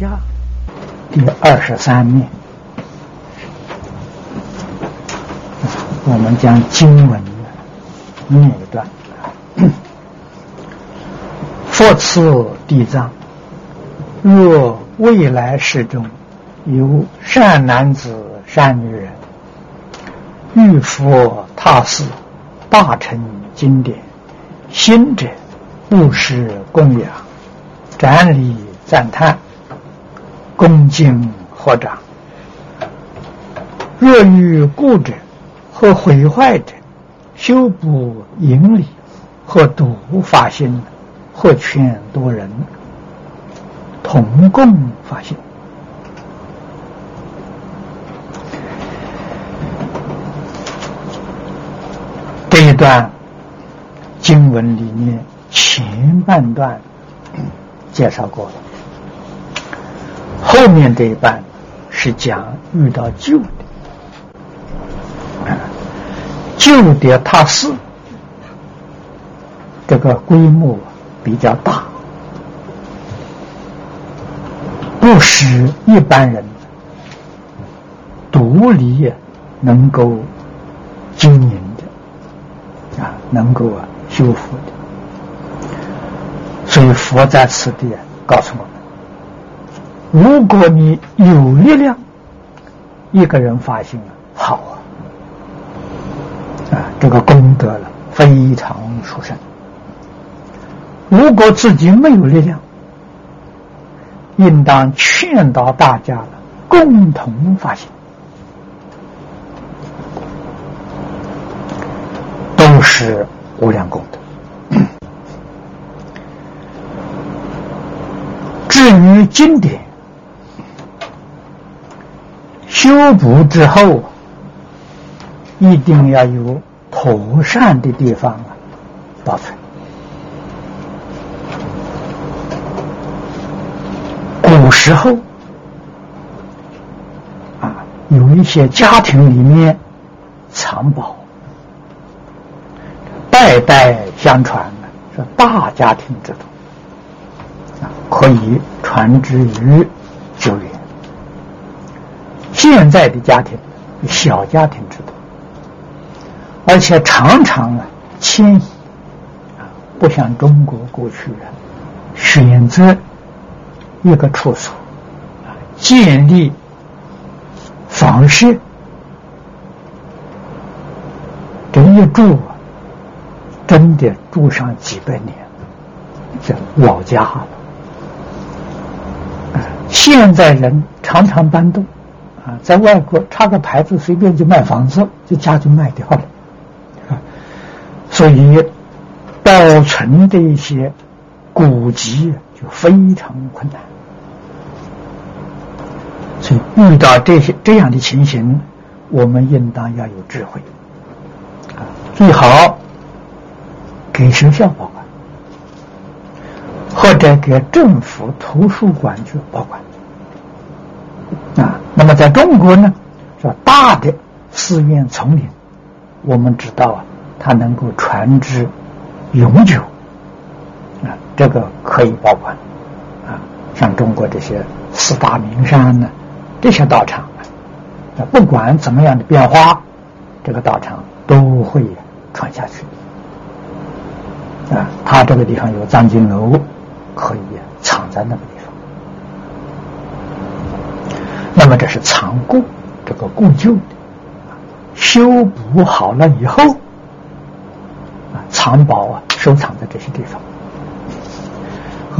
下第二十三面，我们将经文念一段。佛赐地藏，若未来世中有善男子、善女人，遇佛踏寺，大成经典。心者，布施供养，瞻礼赞叹，恭敬合掌。若遇故者或毁坏者，修补营理，或度发心，或劝多人，同共发心。这一段。经文里面前半段介绍过了，面这一半是讲遇到旧的，旧的塔寺，这个规模比较大，不使一般人独立能够经营的啊，能够啊。修复的，所以佛在此地告诉我：如果你有力量，一个人发心了，好啊，啊，这个功德了非常殊胜。如果自己没有力量，应当劝导大家，共同发心，都是。无量功德。至于经典修补之后，一定要有妥善的地方啊，保存。古时候啊，有一些家庭里面藏宝。代代相传的是大家庭制度啊，可以传之于。现在的家庭小家庭制度，而且常常啊迁移啊，不像中国过去啊选择一个处所啊建立房舍，这一住啊。真的住上几百年，这老家了。现在人常常搬动，啊，在外国插个牌子，随便就卖房子，就家就卖掉了。啊，所以保存的一些古籍就非常困难。所以遇到这些这样的情形，我们应当要有智慧，啊，最好。给学校保管，或者给政府图书馆去保管。在中国呢，说大的寺院丛林，我们知道啊，它能够传之永久，啊，这个可以保管。啊，像中国这些四大名山呢，这些道场啊，不管怎么样的变化，这个道场都会传下去。啊，他这个地方有藏经楼，可以藏在那个地方。那么这是藏故，这个故旧的，修补好了以后，啊，藏宝啊，收藏在这些地方。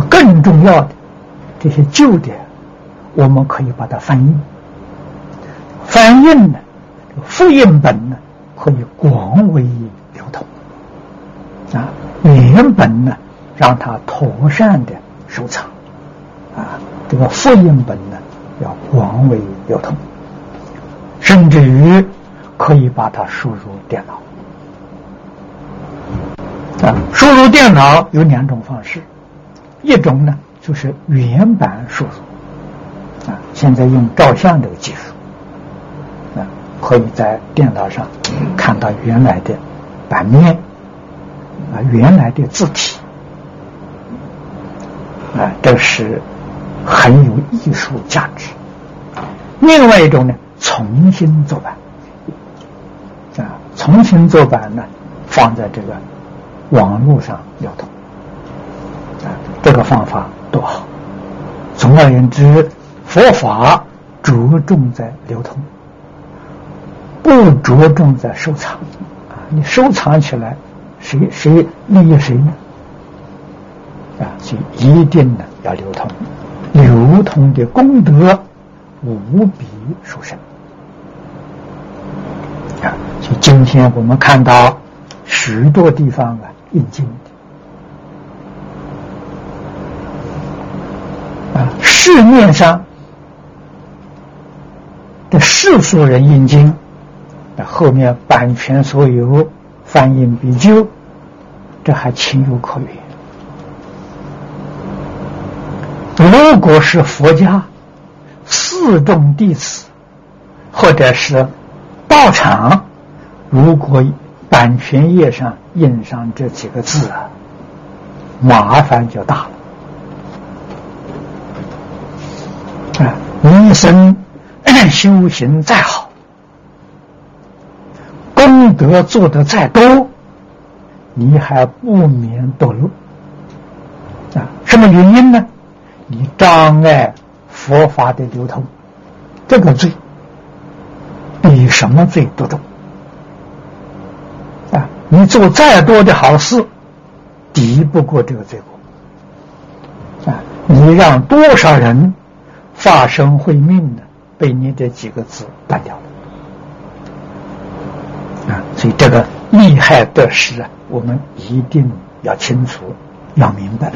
更重要的，这些旧的，我们可以把它翻印。翻印呢，复印本呢，可以广为流通。啊。原本呢，让它妥善的收藏，啊，这个复印本呢要广为流通，甚至于可以把它输入电脑。啊，输入电脑有两种方式，一种呢就是原版输入，啊，现在用照相这个技术，啊，可以在电脑上看到原来的版面。啊原来的字体，啊，这是很有艺术价值。另外一种呢，重新做版，啊，重新做版呢，放在这个网络上流通，啊，这个方法多好。总而言之，佛法着重在流通，不着重在收藏。啊，你收藏起来，谁谁利益谁呢？啊，所以一定呢要流通，流通的功德无比殊胜。啊，所以今天我们看到许多地方啊印经。市面上的世俗人印经，那后面版权所有，翻印必究，这还情有可原。如果是佛家四众弟子，或者是道场，如果版权页上印上这几个字，麻烦就大了。啊一生修行再好，功德做得再多，你还不免堕落啊？什么原因呢？你障碍佛法的流通，这个罪比什么罪都重啊！你做再多的好事，抵不过这个罪过啊！你让多少人？发生会命的，被你这几个字断掉了啊！所以这个利害得失啊，我们一定要清楚，要明白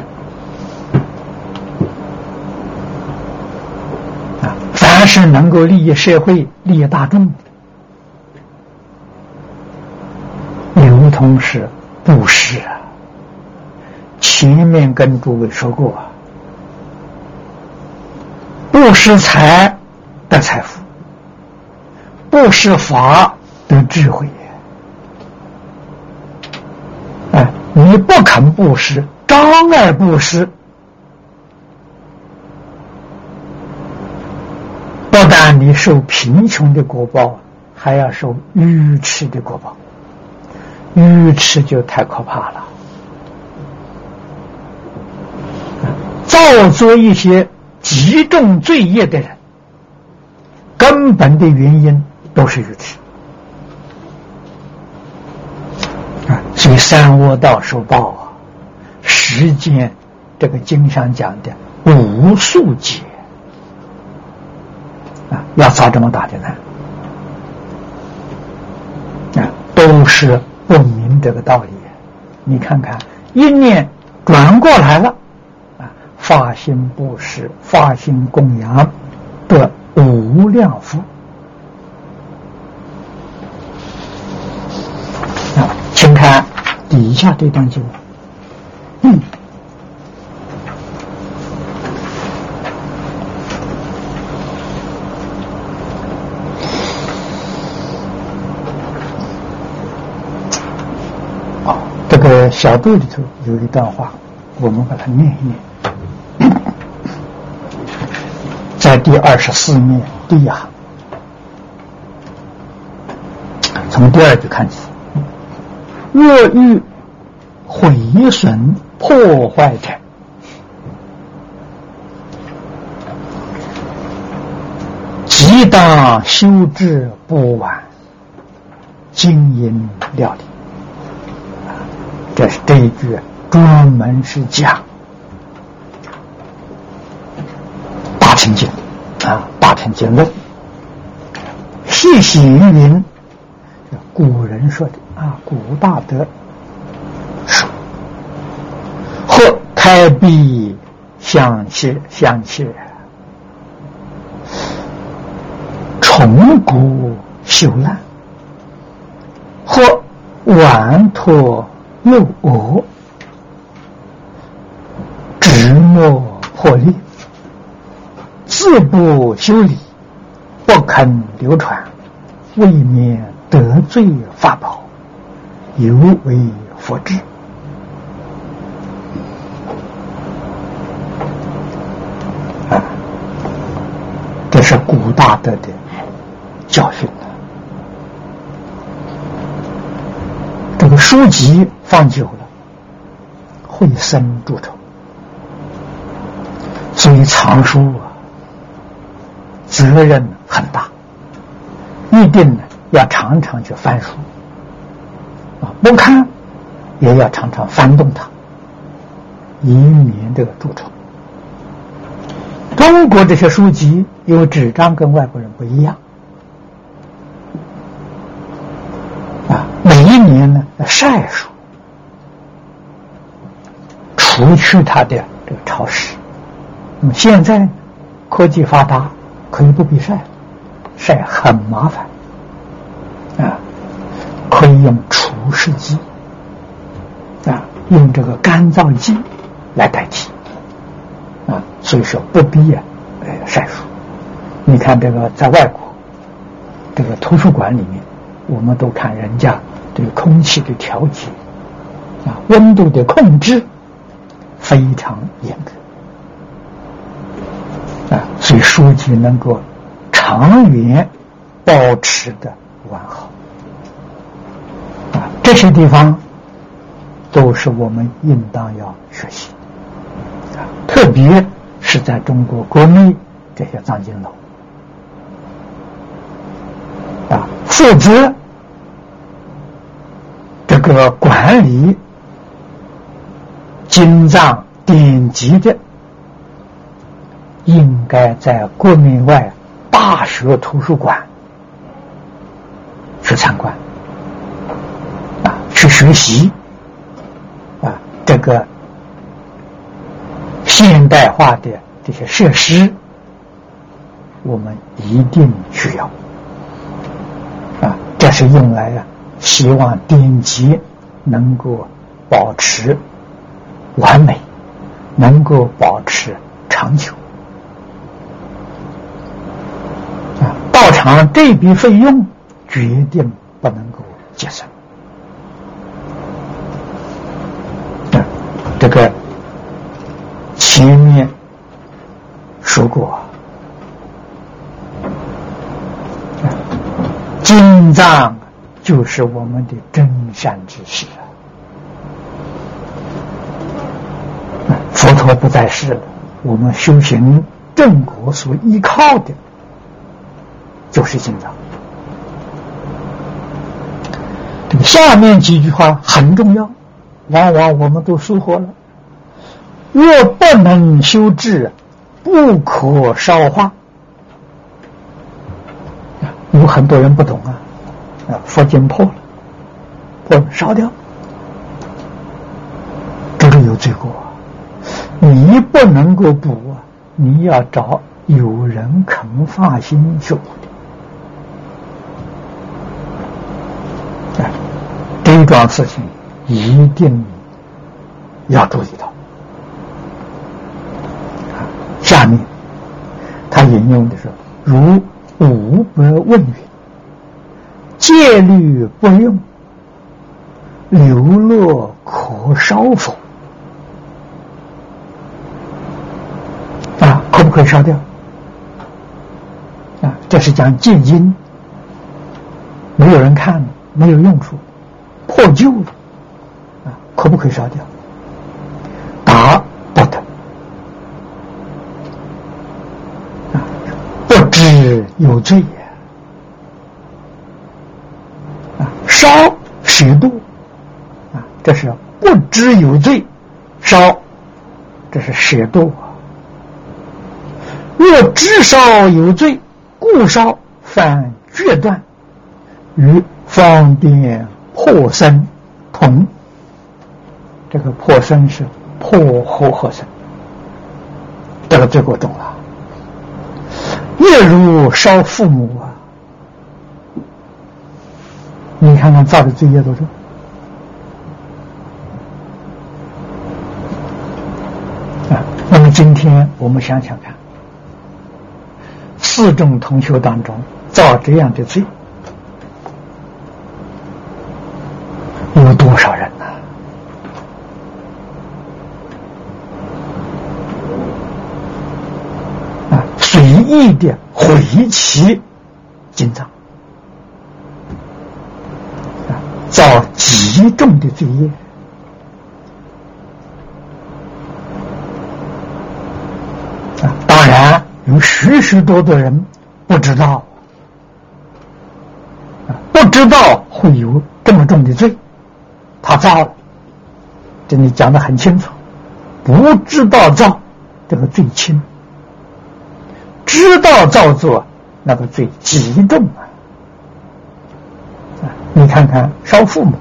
啊！是能够利益社会、利益大众的，流通是布施啊。前面跟诸位说过啊。不是财得财富，布施法得智慧。哎，你不肯布施，障碍布施，你受贫穷的果报，还要受愚痴的果报。愚痴就太可怕了，造作一些。极重罪业的人，根本的原因都是愚痴啊！所以三恶道受报啊，时间这个经上讲的无数劫啊，要遭这么大的难啊，都是不明这个道理。你看看，一念转过来了。啊发心布施、发心供养的无量福啊！请看底下这段经嗯，小肚里头有一段话，我们把它念一念。在第二十四面对呀，从第二句看起。若欲毁损破坏者，即当修治不完，经营料理。这是这一句专门是讲。清净啊，大乘经论，细细于云，古人说的啊，古大德说，或开闭相切相切，重古朽烂，或顽脱用我直墨破裂，自不修理，不肯流传，未免得罪法宝，尤为佛知。啊，这是古大德的教训。这个书籍放久了会生蛀虫，所以藏书啊，责任很大，一定呢要常常去翻书。啊，不看也要常常翻动它，以免这个蛀虫。中国这些书籍，因为纸张跟外国人不一样，啊，每一年呢晒书，除去它的这个潮湿。那么现在科技发达，可以不必晒，晒很麻烦，啊，可以用除湿机，啊，用这个干燥剂来代替。啊，所以说不必啊，呃，晒书。你看这个在外国，这个图书馆里面，我们都看人家对空气的调节，啊，温度的控制非常严格，啊，所以书籍能够长远保持的完好，啊，这些地方都是我们应当要学习。特别是在中国国内这些藏经楼。啊，负责这个管理经藏典籍的，应该在国内外大学图书馆去参观啊，去学习啊，这个。现代化的这些设施，我们一定需要啊！这是用来啊，希望典籍能够保持完美，能够保持长久啊！到场这笔费用决定不能够节省啊！这个。前面说过啊，经藏就是我们的真善之事啊！佛不在世，我们修行正果所依靠的，就是经藏。这个下面几句话很重要，往往我们都疏忽了。若不能修治，不可烧化。有很多人不懂啊，佛经破了，不烧掉，这个有罪过。你不能够补啊，你要找有人肯发心去补的。啊，这桩事情一定要注意到。下面，他引用的是“如五百问云，戒律不用，流落可烧否？”可以烧掉？啊，这是讲戒经，没有人看，没有用处，破旧了，啊，可不可以烧掉？答。不。不知有罪呀！啊，烧十度啊，这是不知有罪，烧这是舍度。若知烧有罪，故烧犯决断，与方便破身同。这个破身是破和合身，这个罪过重了。月如烧父母啊！你看看造的罪业多重？啊！那么今天我们想想看，四众同学当中造这样的罪有多少人呢？啊！随意的。毁其经藏，造极重的罪业。啊，当然有许许多多人不知道，不知道会有这么重的罪，他造了，这里讲的很清楚，不知道造，这个罪轻。知道造作那个罪极重啊！你看看烧父母、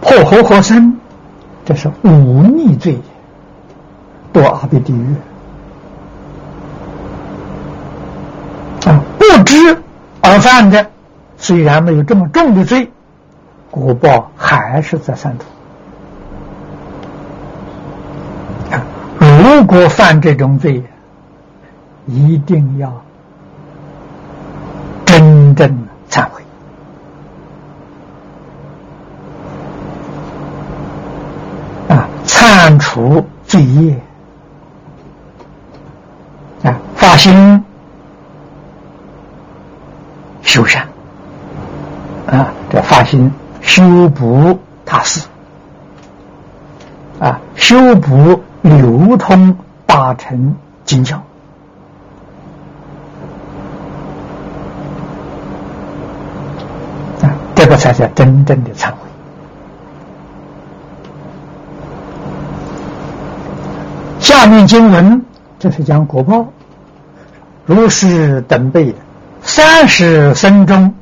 破活活生，这是忤逆罪，堕阿鼻地狱啊！不知而犯的，虽然没有这么重的罪，果报还是在三途。如果犯这种罪，一定要真正忏悔啊！忏除罪业啊！发心修善啊！这发心修补他事啊！修补流通大乘经教。这个才叫真正的忏悔。下面经文，这是讲果报，如是等辈，三十生中，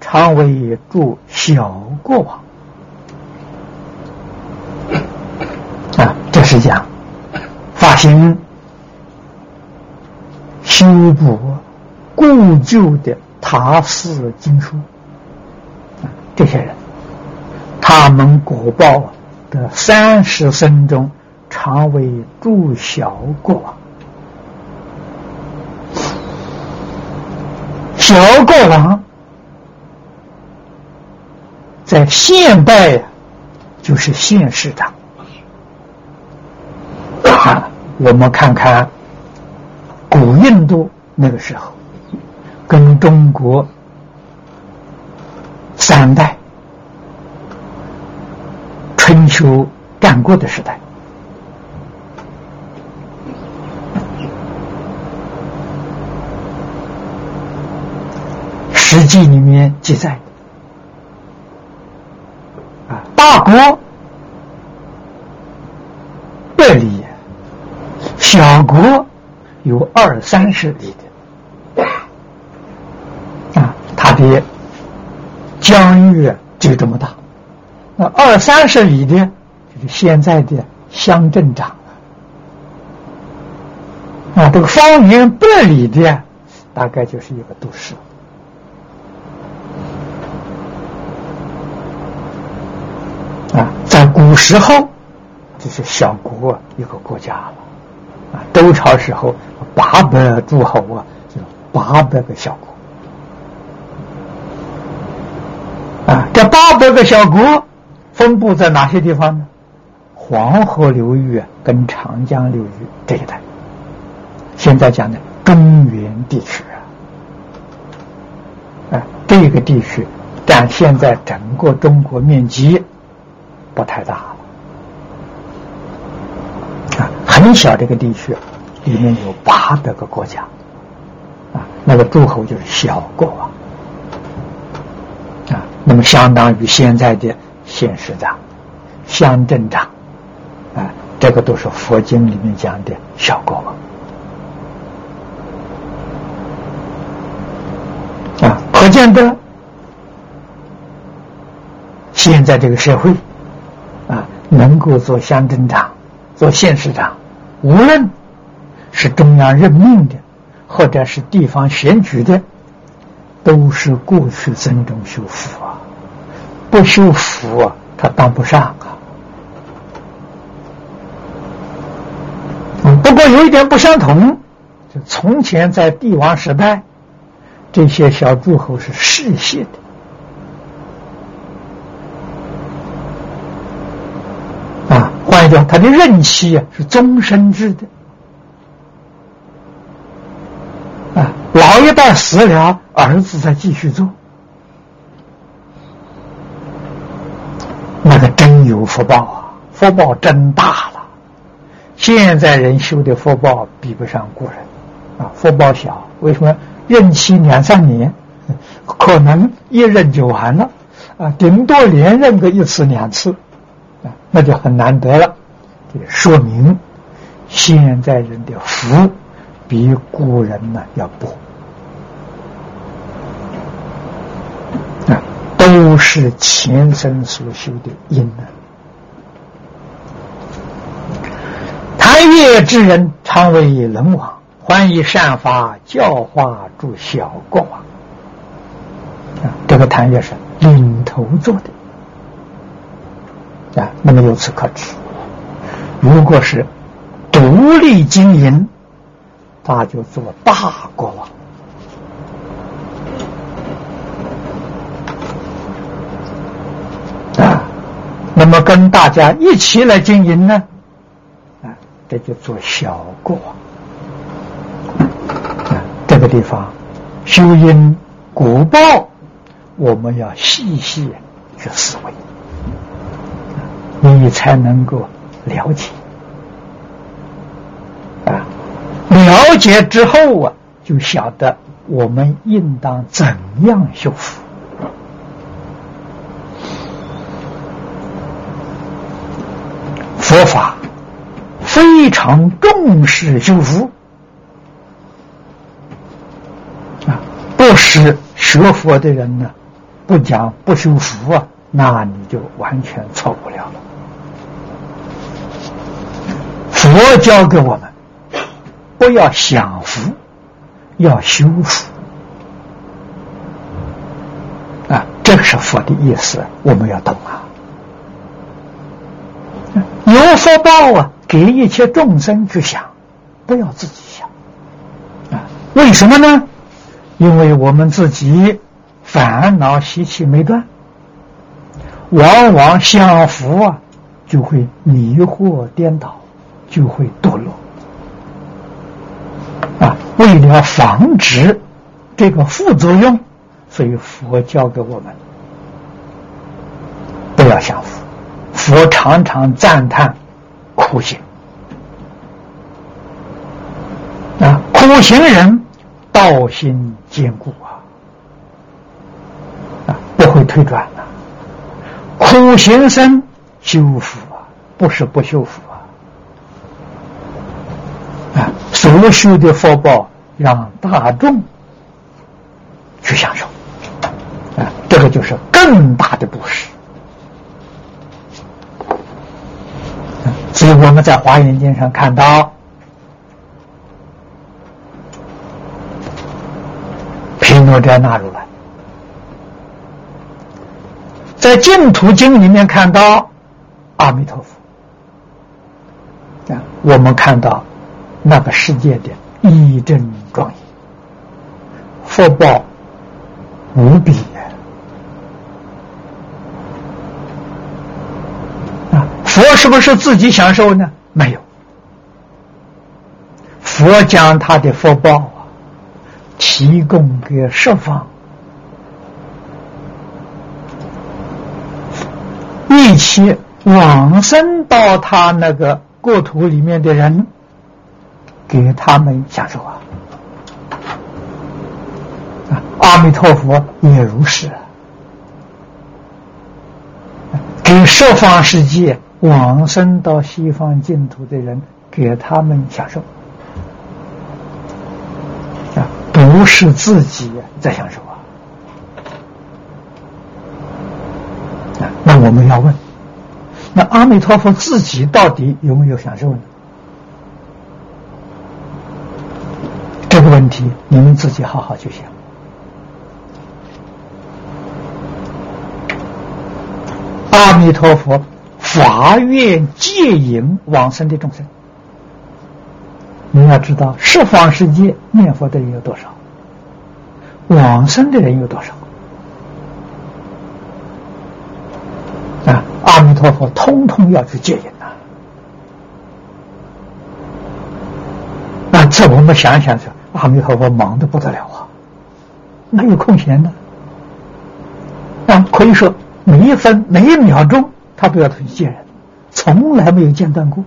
常为助小过往。啊，这是讲发心修补故旧的塔寺经书啊。这些人，他们果报的三十生中，常为诸小过往。小过往，在现代就是现市长。啊，我们看看古印度那个时候，跟中国。三代春秋战国的时代，《史记》里面记载啊，大国百里，小国有二三十里的啊，他的。疆域就这么大，那二三十里的，就是现在的乡镇长啊，这个方圆百里的，大概就是一个都市啊。在古时候，就是小国一个国家了啊。周朝时候，八百诸侯啊，就八百个小国。啊，这八百个小国分布在哪些地方呢？黄河流域跟长江流域这一带。现在讲的中原地区啊，啊，这个地区占现在整个中国面积不太大了，啊，很小这个地区里面有八百个国家，啊，那个诸侯就是小国王。啊那么，相当于现在的县市长、乡镇长，啊，这个都是佛经里面讲的小国王。啊，可见的，现在这个社会，能够做乡镇长、做县市长，无论是中央任命的，或者是地方选举的，都是过去僧众修福啊。不修福啊，他当不上啊。不过有一点不相同，就从前在帝王时代，这些小诸侯是世袭的换一句话，他的任期啊是终身制的啊老一代死了，儿子再继续做，那个真有福报啊！福报真大了。现在人修的福报比不上古人啊，福报小，为什么？任期两三年，可能一任就完了啊，顶多连任个一次两次，那就很难得了。这说明现在人的福比古人呢要薄啊，都是前生所修的因呢。贪业之人常为人王，欢以善法教化诸小国王，啊，这个谭也是领头做的，啊，那么由此可知，如果是独立经营，他就做大国王，啊，那么跟大家一起来经营呢，啊，这就做小国王。这个地方修因果报，我们要细细去思维，你才能够了解啊。了解之后啊，就晓得我们应当怎样修复。佛法非常重视修复。不是学佛的人呢，不讲不修福啊，那你就完全错不了了。佛教给我们，不要享福，要修福啊，这是佛的意思，我们要懂啊。有福报啊，给一切众生去想，不要自己想啊？为什么呢？因为我们自己烦恼习气没断，往往享福啊，就会迷惑颠倒，就会堕落。啊，为了防止这个副作用，所以佛教给我们不要享福。佛常常赞叹苦行啊，苦行人。道心坚固啊，啊，不会退转的。苦行僧修福啊，不是不修福啊，啊，所修的福报让大众去享受，啊，这个就是更大的布施。所以我们在华严经上看到。我这样纳入来，在净土经里面看到阿弥陀佛啊，我们看到那个世界的义正庄严，福报无比啊！佛是不是自己享受呢？没有，佛将他的福报啊。提供给十方一切往生到他那个国土里面的人，给他们享受啊！啊，阿弥陀佛也如是，给十方世界往生到西方净土的人，给他们享受啊。不是自己在享受啊！啊，那我们要问：那阿弥陀佛自己到底有没有享受呢？这个问题你们自己好好去想。阿弥陀佛，法愿戒引往生的众生。你要知道，十方世界念佛的人有多少？往生的人有多少？啊，阿弥陀佛，通通要去戒引呐！那这我们想想，阿弥陀佛忙得不得了啊，哪有空闲呢？啊，可以说每一分每一秒钟，他都要去见人，从来没有间断过。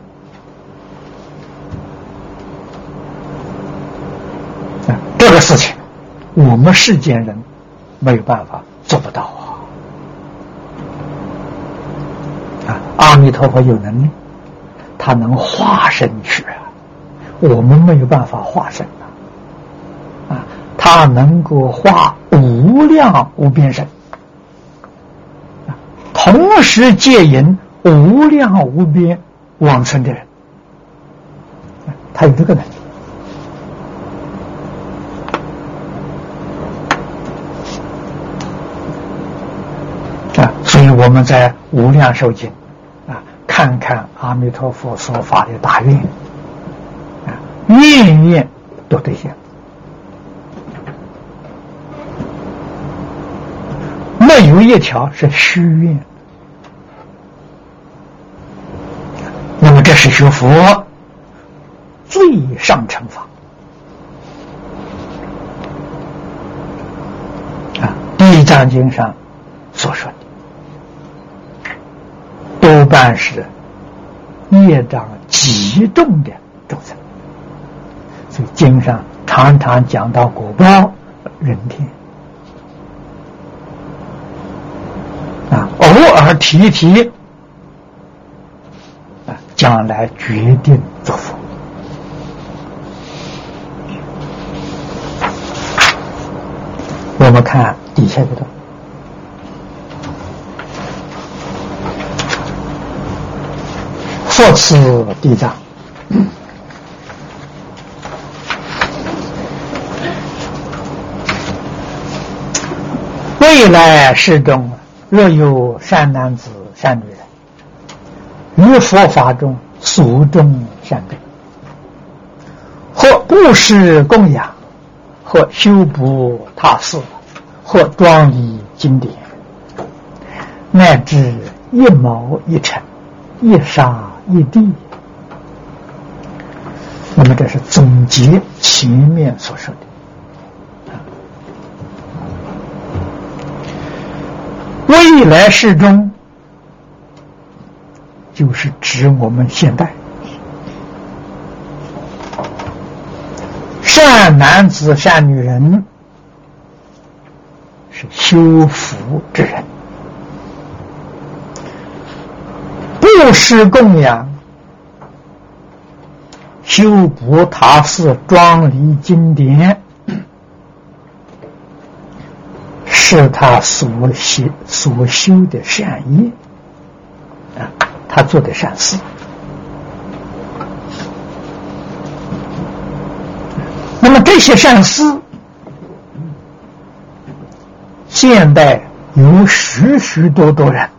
啊，这个事情，我们世间人没有办法做不到啊。啊，阿弥陀佛有能力，他能化身去啊，我们没有办法化身。他能够化无量无边身。同时接引无量无边往生的人，他有这个能力啊！所以我们在《无量寿经》啊，看看阿弥陀佛所发的大愿啊，愿愿都兑现，没有一条是虚愿。那么这是学佛最上乘法。啊，《地藏经》上所说的，多半是业障极重的众生，所以经上常常讲到果报人天啊，偶尔提一提。将来决定做佛。我们看底下这段，佛持地藏，未来世中若有善男子、善女人。于佛法中所种善根，或布施供养，或修补塔寺，或装理经典，乃至一毛一尘、一沙一地。那么，这是总结前面所说的。未来世中。就是指我们现代善男子、善女人是修福之人，布施供养、修补塔寺、庄礼经典，是他所修所修的善业啊。他做的善事，那么这些善事，现代有许许多多人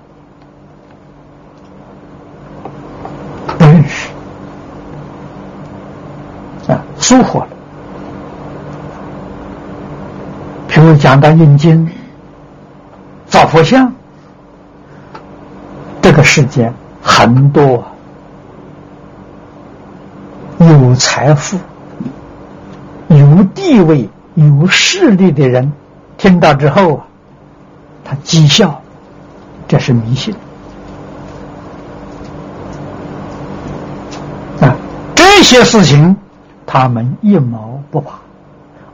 不认识啊，疏忽了。譬如讲到印经、佛像，这个世间。很多有财富、有地位、有势力的人，听到之后啊，他讥笑，这是迷信啊！这些事情他们一毛不拔，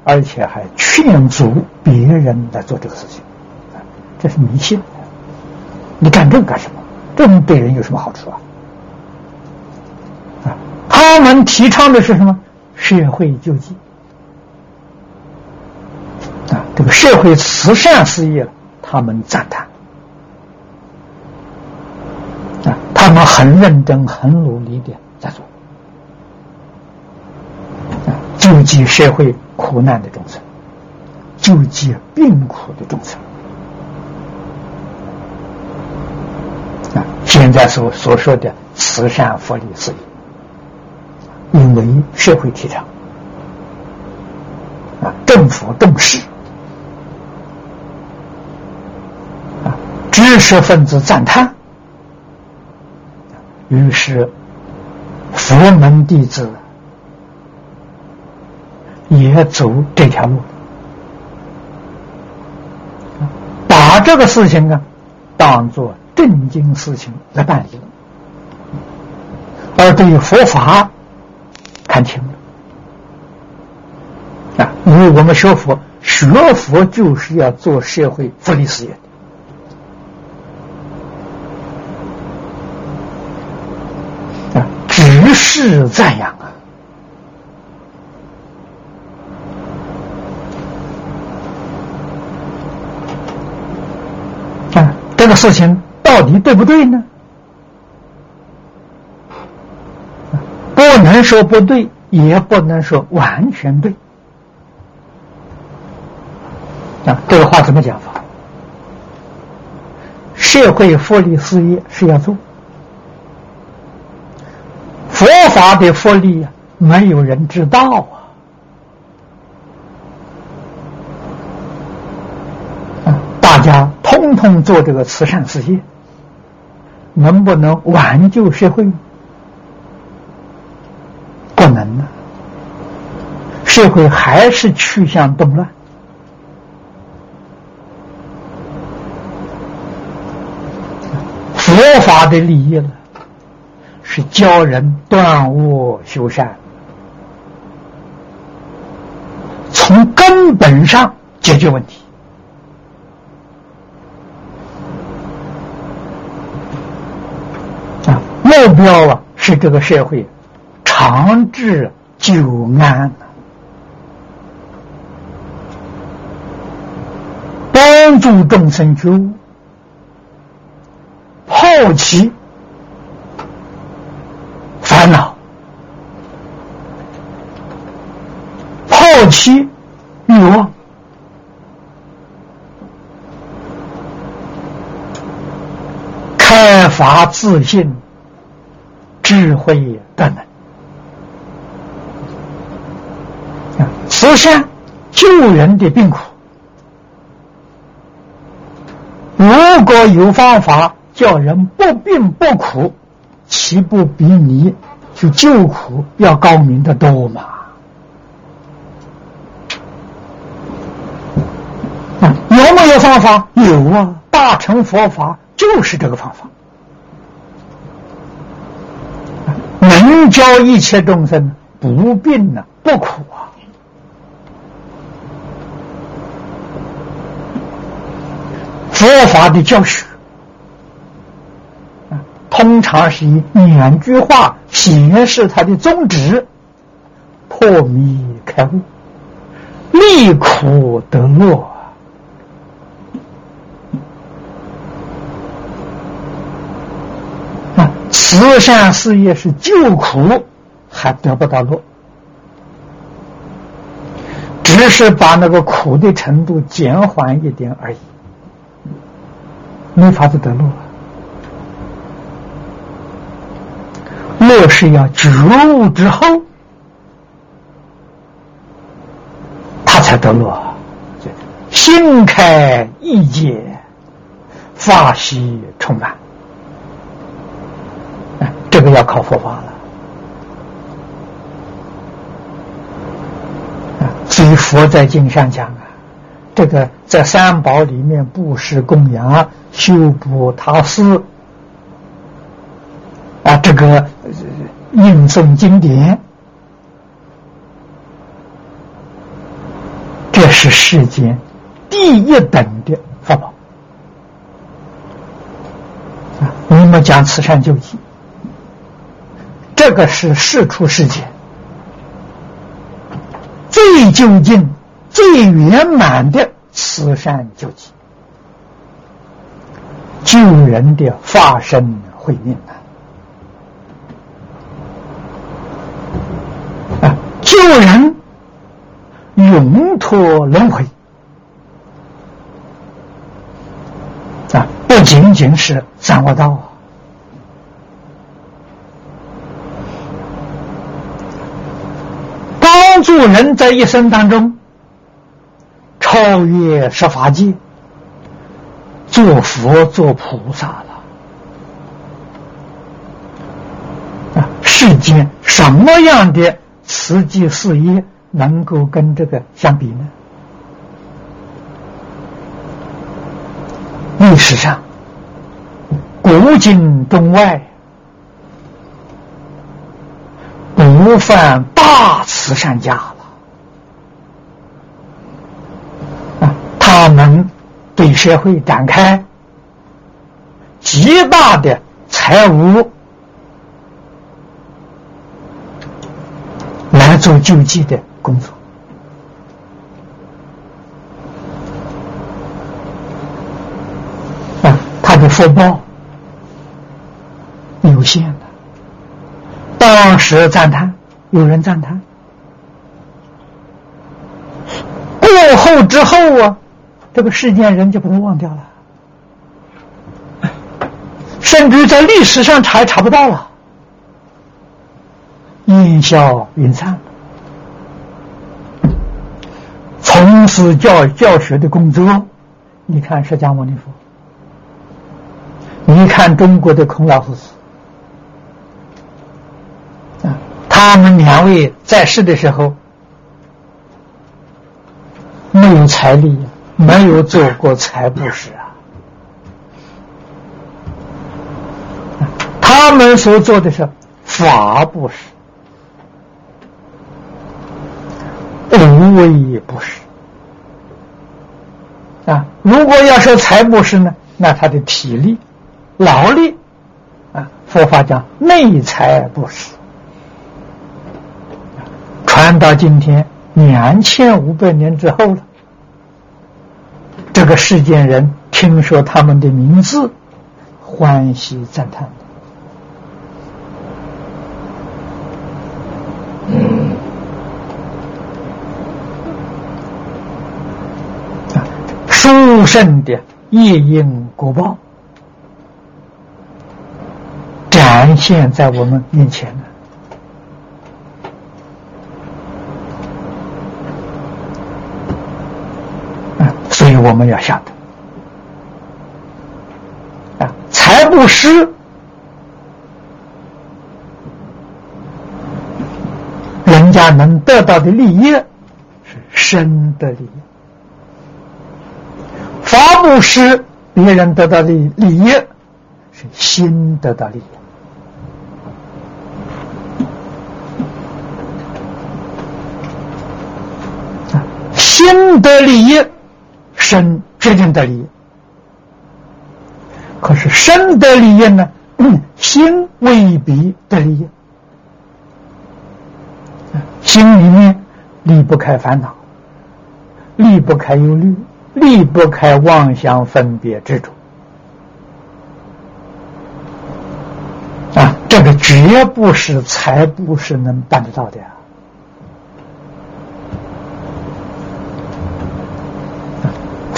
而且还劝阻别人来做这个事情，这是迷信。你干这个干什么？这对人有什么好处啊？啊，他们提倡的是什么？社会救济啊，这个社会慈善事业，他们赞叹啊，他们很认真、很努力的在做，救济社会苦难的众生，救济病苦的众生。现在所所说的慈善福利事业，因为社会提倡，啊，政府重视，啊，知识分子赞叹，于是佛门弟子也走这条路，把这个事情啊当做正经事情来办理，而对于佛法看清了啊！因为我们学佛，学佛就是要做社会福利事业。只是赞扬啊！啊，这个事情到底对不对呢？不能说不对，也不能说完全对。啊，这个话怎么讲法？社会福利事业是要做。佛法的福利啊，没有人知道啊！大家通通做这个慈善事业，能不能挽救社会？不能呢，社会还是趋向动乱。佛法的利益了。是教人断恶修善，从根本上解决问题啊！目标啊是这个社会长治久安，帮助众生觉悟，抛弃。烦恼，抛弃欲望，开发自信、智慧等等。慈善救人的病苦，如果有方法叫人不病不苦。岂不比你去救苦要高明的多吗？有没有方法？有啊，大乘佛法就是这个方法，能教一切众生不病呢，不苦啊。佛法的教学。通常是以两句话显示它的宗旨：破迷开悟，离苦得乐。啊，慈善事业是救苦，还得不到乐，只是把那个苦的程度减缓一点而已，没法子得乐。乐是要觉悟之后，他才得乐，心开意解，法喜充满。要靠佛法了。所以佛在经上讲啊，这个在三宝里面布施供养、修补他寺。啊，这个印诵经典，这是世间第一等的法宝。啊，我们讲慈善救济，这个是世出世间最究竟、最圆满的慈善救济，救人的发生会命啊！救人永脱轮回。啊，不仅仅是三恶道，人在一生当中超越十法界，做佛做菩萨了啊！世间什么样的？慈济事业能够跟这个相比呢？历史上，古今中外，不犯大慈善家了。啊，能对社会展开极大的财务来做救济的工作啊。他的福报有限的，当时赞叹，有人赞叹，过后之后啊，这个世间人就不能忘掉了，甚至在历史上查也查不到了，烟消云散，从事教教学的工作，你看释迦牟尼佛。你看中国的孔老夫子啊，他们两位在世的时候没有财力，没有做过财布施啊。他们所做的是法布施，无为布施啊。如果要说财布施呢，那他的体力。劳力啊，佛法讲内财布施，传到今天两千五百年之后了，这个世间人听说他们的名字，欢喜赞叹。啊，殊胜的业因果报。展现在我们面前了啊！所以我们要晓得啊，财布施，人家能得到的利益是生的利益；法布施，别人得到的利益是心得到利益。心得利益，身决定得利。可是身得利益呢？心未必得利益。心里面离不开烦恼，离不开忧虑，离不开妄想分别执着。啊，这个绝不是财布施能办得到的呀。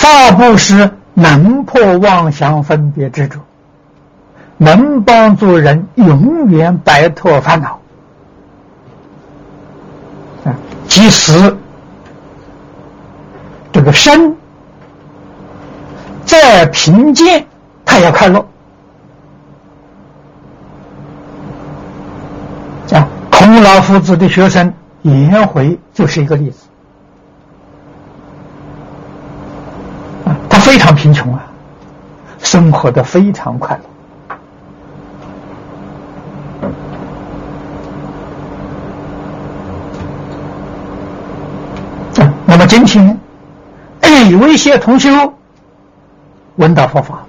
大布施能破妄想分别执着，能帮助人永远摆脱烦恼。啊，即使这个身再贫贱，他也快乐。啊，孔老夫子的学生颜回就是一个例子。非常贫穷啊，生活的非常快乐。那么今天，有一些同修闻到佛法，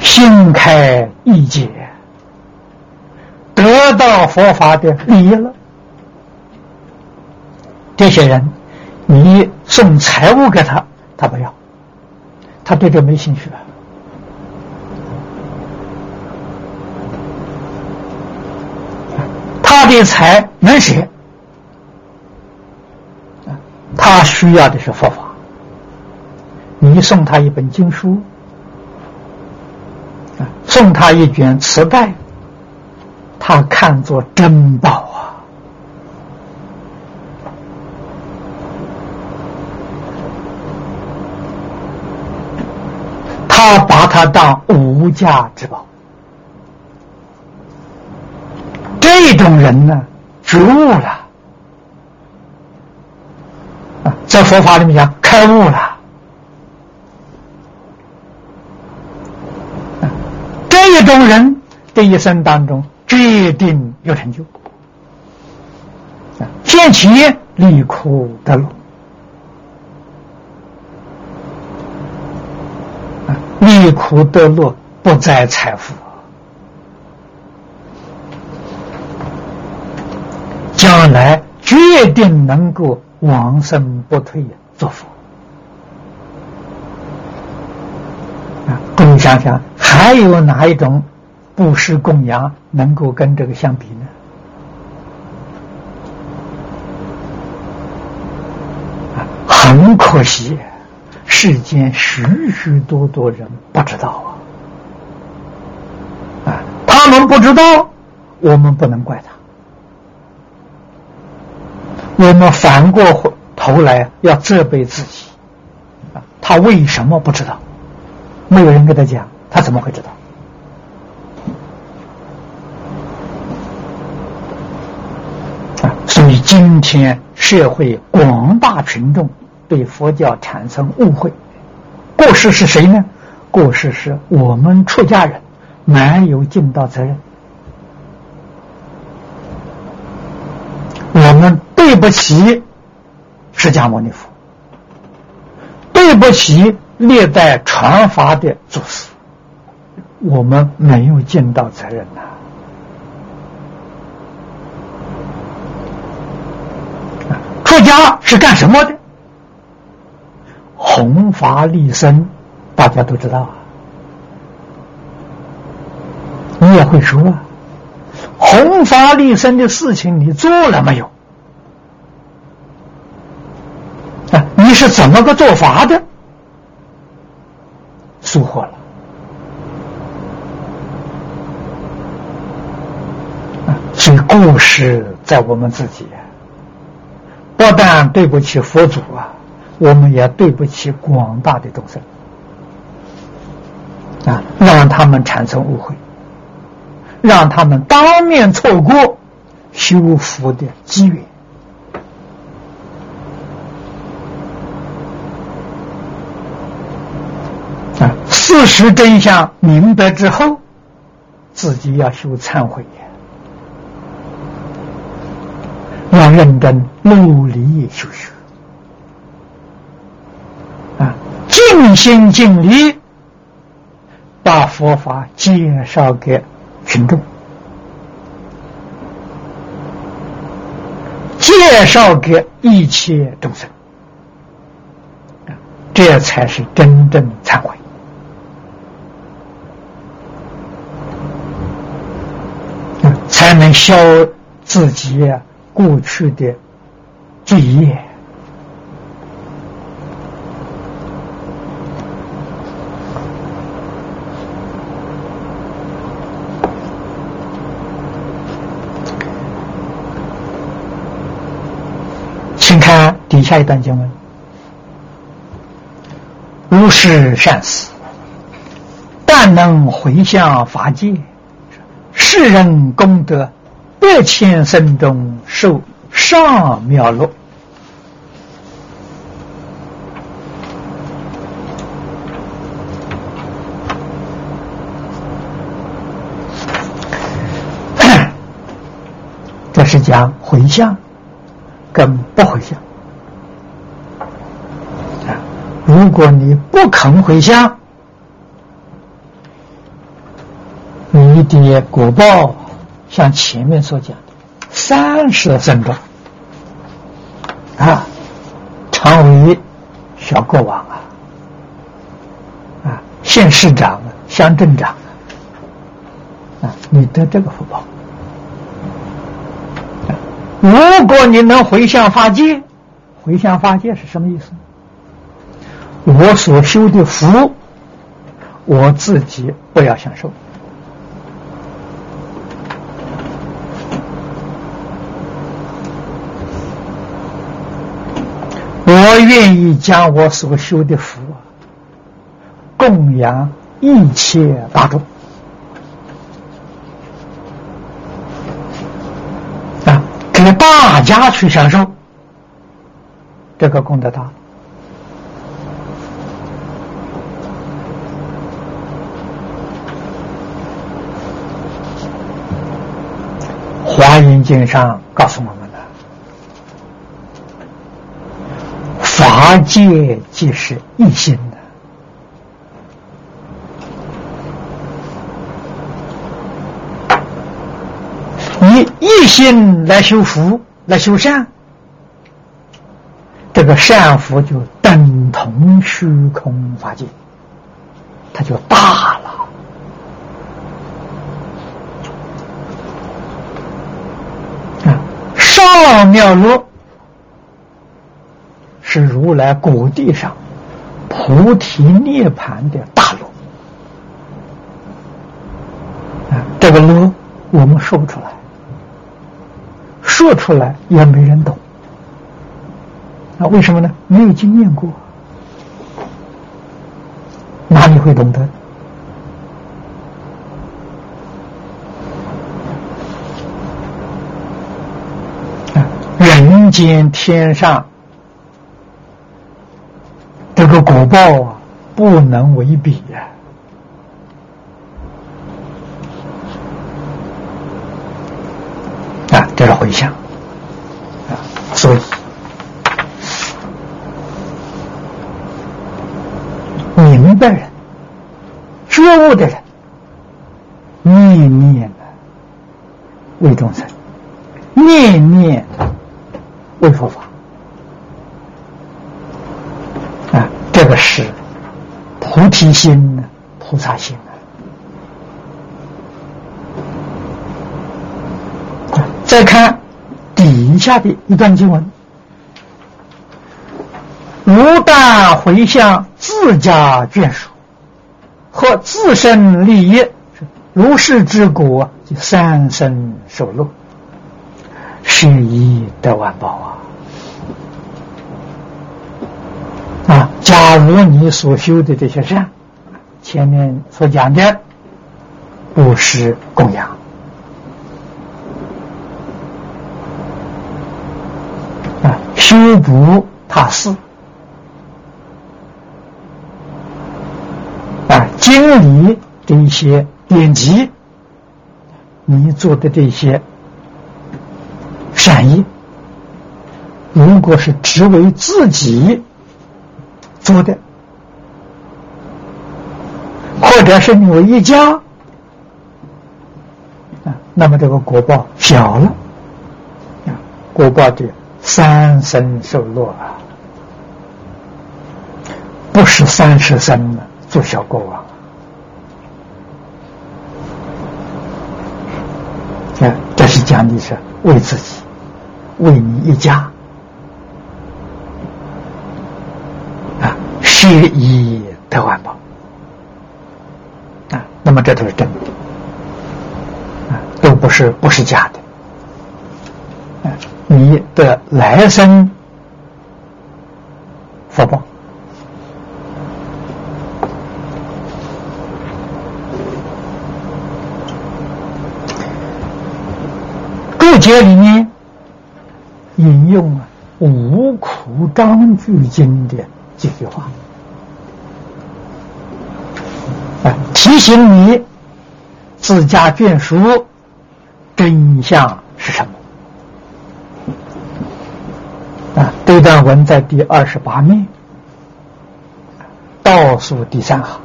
心开意解，得到佛法的利益了。这些人，你送财物给他，他不要，他对这没兴趣了。他的财能写，他需要的是佛法。你送他一本经书，送他一卷磁带，他看作珍宝啊。他把它当无价之宝这种人呢，觉悟了，在佛法里面讲开悟了。这种人的一生当中，决定有成就。见其离苦得乐，离苦得乐不在财富，将来决定能够往生不退，做佛。啊，各位想想。还有哪一种布施供养能够跟这个相比呢？很可惜，世间许许多多人不知道啊！啊，他们不知道，我们不能怪他，我们反过头来要责备自己啊！他为什么不知道？没有人跟他讲。他怎么会知道？啊，所以今天社会广大群众对佛教产生误会，过失是谁呢？过失是我们出家人没有尽到责任，我们对不起释迦牟尼佛，对不起历代传法的祖师。我们没有尽到责任呐！出家是干什么的？弘法利生，大家都知道啊。你也会说啊，弘法利生的事情你做了没有？啊，你是怎么个做法的？疏忽了。所以故事在我们自己，不但对不起佛祖啊，我们也对不起广大的众生啊，让他们产生误会，让他们当面错过修福的机缘啊。事实真相明白之后，自己要修忏悔。要认真努力修学啊，尽心尽力把佛法介绍给群众，介绍给一切众生，这才是真正忏悔，才能消自己。过去的罪业，请看底下一段经文：如是善事，但能回向法界，世人功德。百千生中受上妙乐，这是讲回向跟不回向啊！如果你不肯回向，你的果报。像前面所讲的，三十分钟啊，成为小国王啊，啊，县市长、乡镇长啊，你得这个福报。如果你能回向法界，回向法界是什么意思？我所修的福，我自己不要享受。我愿意将我所修的福供养一切大众给大家去享受，这个功德大。华严经上告诉我们的，法界即是一心的，以一心来修福、来修善，这个善福就等同虚空法界，它就大了。妙妙乐是如来果地上菩提涅盘的大乐啊！这个罗我们说不出来，说出来也没人懂啊！为什么呢？没有经验过，哪里会懂得？人间天上，这个果报啊，不能为比呀！啊，这是回向啊，所以明白人、觉悟的人，念念的为众生，念念。为佛法啊，这个是菩提心呢，菩萨心啊。再看底下的一段经文：如但回向自家眷属和自身利益，如是之果，就三生受乐。是一得万报啊！啊，假如你所修的这些善，前面所讲的布施供养啊，修补他寺啊，经历这些典籍，你做的这些。善意，如果是只为自己做的，或者是你为一家啊，那么这个果报小了啊，果报的三生受落啊，不是三十生的做小国王，这是讲的是为自己。为你一家啊，施以得万报啊，那么这都是真的。啊，都不是不是假的。啊，你的来生福报，注解里面。引用啊《无苦章句经》的几句话，啊，提醒你自家眷属真相是什么？啊，这段文在第二十八面倒数第三行，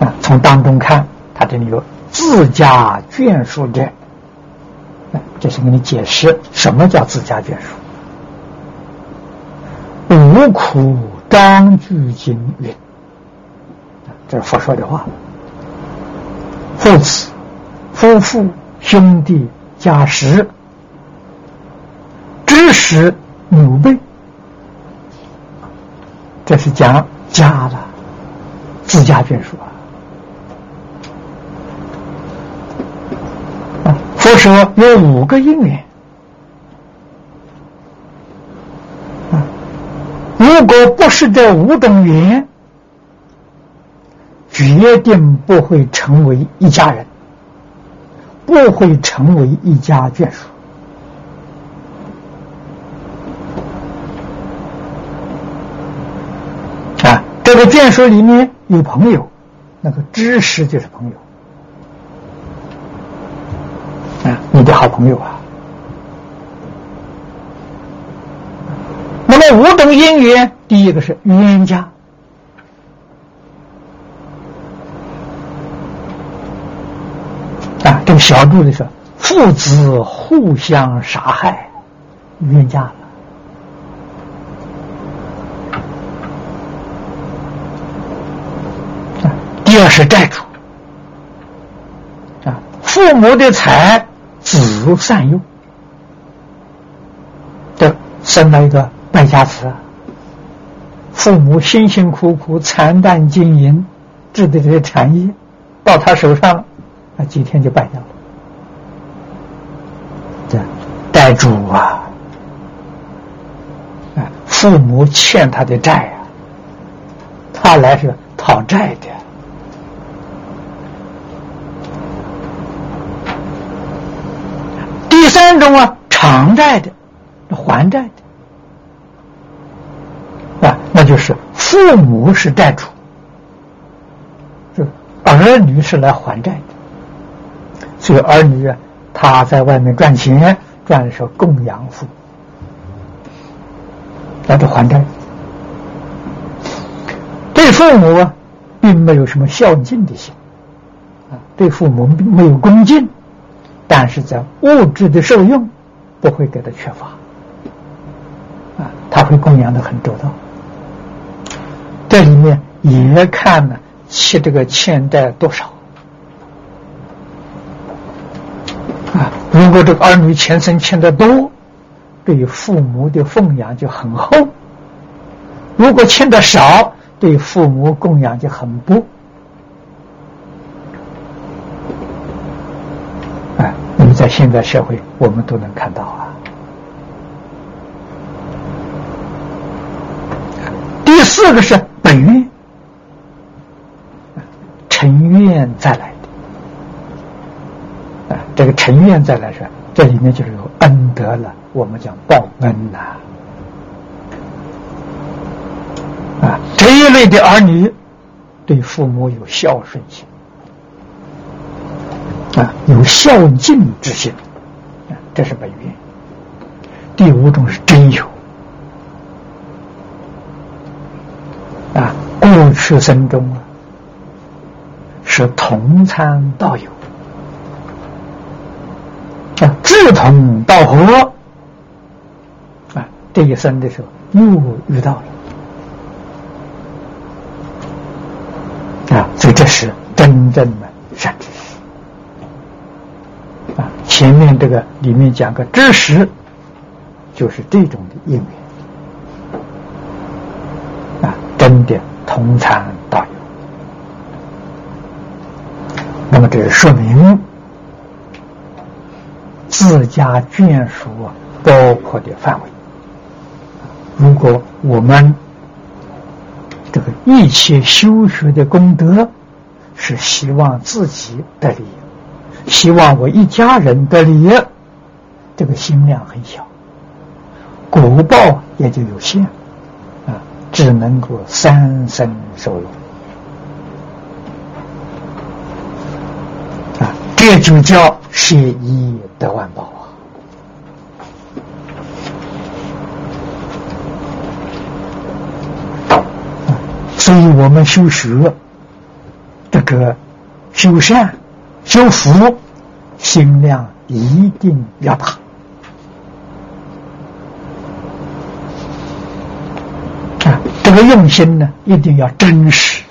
啊，从当中看，它这里有自家眷属者。这是给你解释什么叫自家眷属。无苦章句经云，这是佛说的话。父子、夫妇、兄弟、家室、知识、母辈，这是讲家了，自家眷属啊。佛说有五个因缘啊，如果不是这五种缘，决定不会成为一家人不会成为一家眷属。啊这个眷属里面有朋友那个知识就是朋友。啊你的好朋友啊。那么五等姻缘第一个是冤家。小注的说，父子互相杀害，冤家了。第二是债主啊，父母的财子善用，这生了一个败家子，父母辛辛苦苦惨淡经营制的这些产业，到他手上了，那几天就败掉了。这债主啊，父母欠他的债啊，他来是讨债的。第三种啊，偿债的，还债的啊，那就是父母是债主，是儿女是来还债的。所以儿女啊，他在外面赚钱，赚的是供养父，来这还债。对父母啊，并没有什么孝敬的心啊，对父母并没有恭敬。但是在物质的受用不会给他缺乏，啊，他会供养的很周到。这里面也看呢，欠这个欠债多少，啊，如果这个儿女前生欠的多，对父母的奉养就很厚；如果欠的少，对父母供养就很薄。在现代社会，我们都能看到啊。第四个是本愿，成愿再来。这个成愿再来说，这里面就是有恩德了，我们讲报恩呐。啊，这一类的儿女对父母有孝顺心。啊，有孝敬之心，啊，这是本愿。第五种是真有，啊，过去生中啊，是同参道友，啊，志同道合，啊，这一生的时候又遇到了，啊，所以这是真正的善知识。啊前面这个里面讲个知识，就是这种的因缘啊，真的同参道友。那么这说明自家眷属包括的范围。如果我们这个一切修学的功德是希望自己得利。希望我一家人的利益，这个心量很小，果报也就有限，啊，只能够三生受用，这就叫舍一得万宝啊！所以我们修学这个修善。修福，心量一定要大啊！这个用心呢，一定要真实。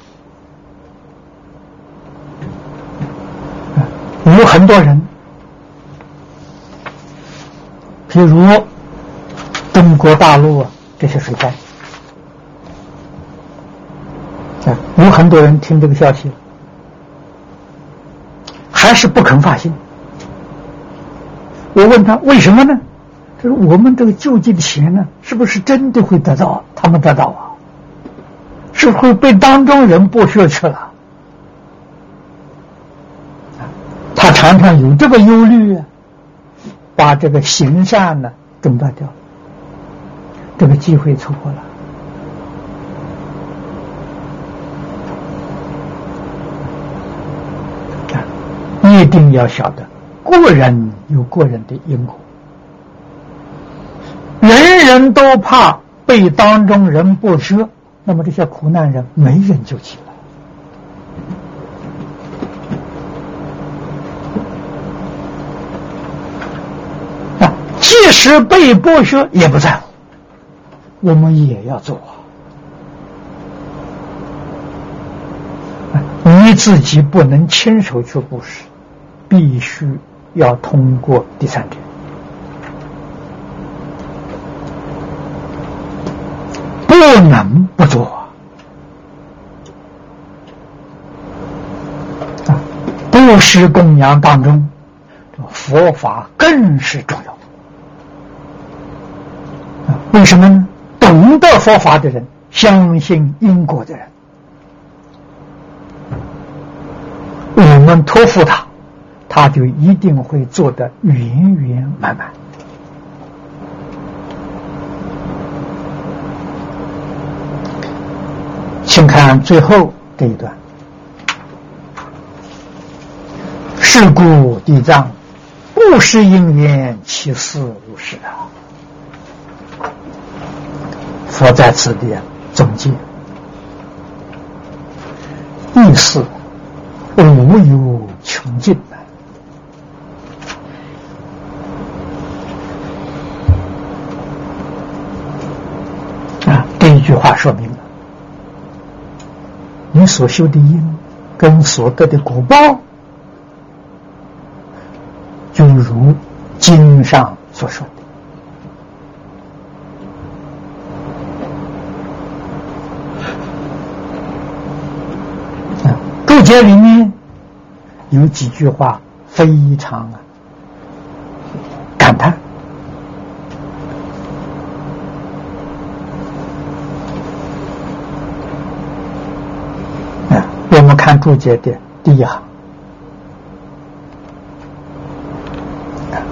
有很多人，比如中国大陆啊，这些水灾啊，有很多人听这个消息。还是不肯发心。我问他为什么呢？他说：“我们这个救济的钱呢，是不是真的会得到？他们得到啊？是会被当中人剥削去了？”他常常有这个忧虑啊，把这个行善呢，中断掉。这个机会错过了。一定要晓得，过人有过人的因果。人人都怕被当中人不赦，那么这些苦难人没人救起来。使被剥削也不在乎，我们也要做。你自己不能亲手去布施，必须要通过第三者，不能不做啊！布施供养当中，佛法更是重要！为什么呢？懂得佛法的人，相信因果的人。我们托付他，他就一定会做得圆圆满满。请看最后这一段：是故地藏不是因缘，其事如是啊。佛在此地总结意思。无有穷尽啊！第一句话说明了，你所修的因跟所得的果报，就如经上所说的。啊，注解里面。有几句话非常感叹！我们看注解的第一行，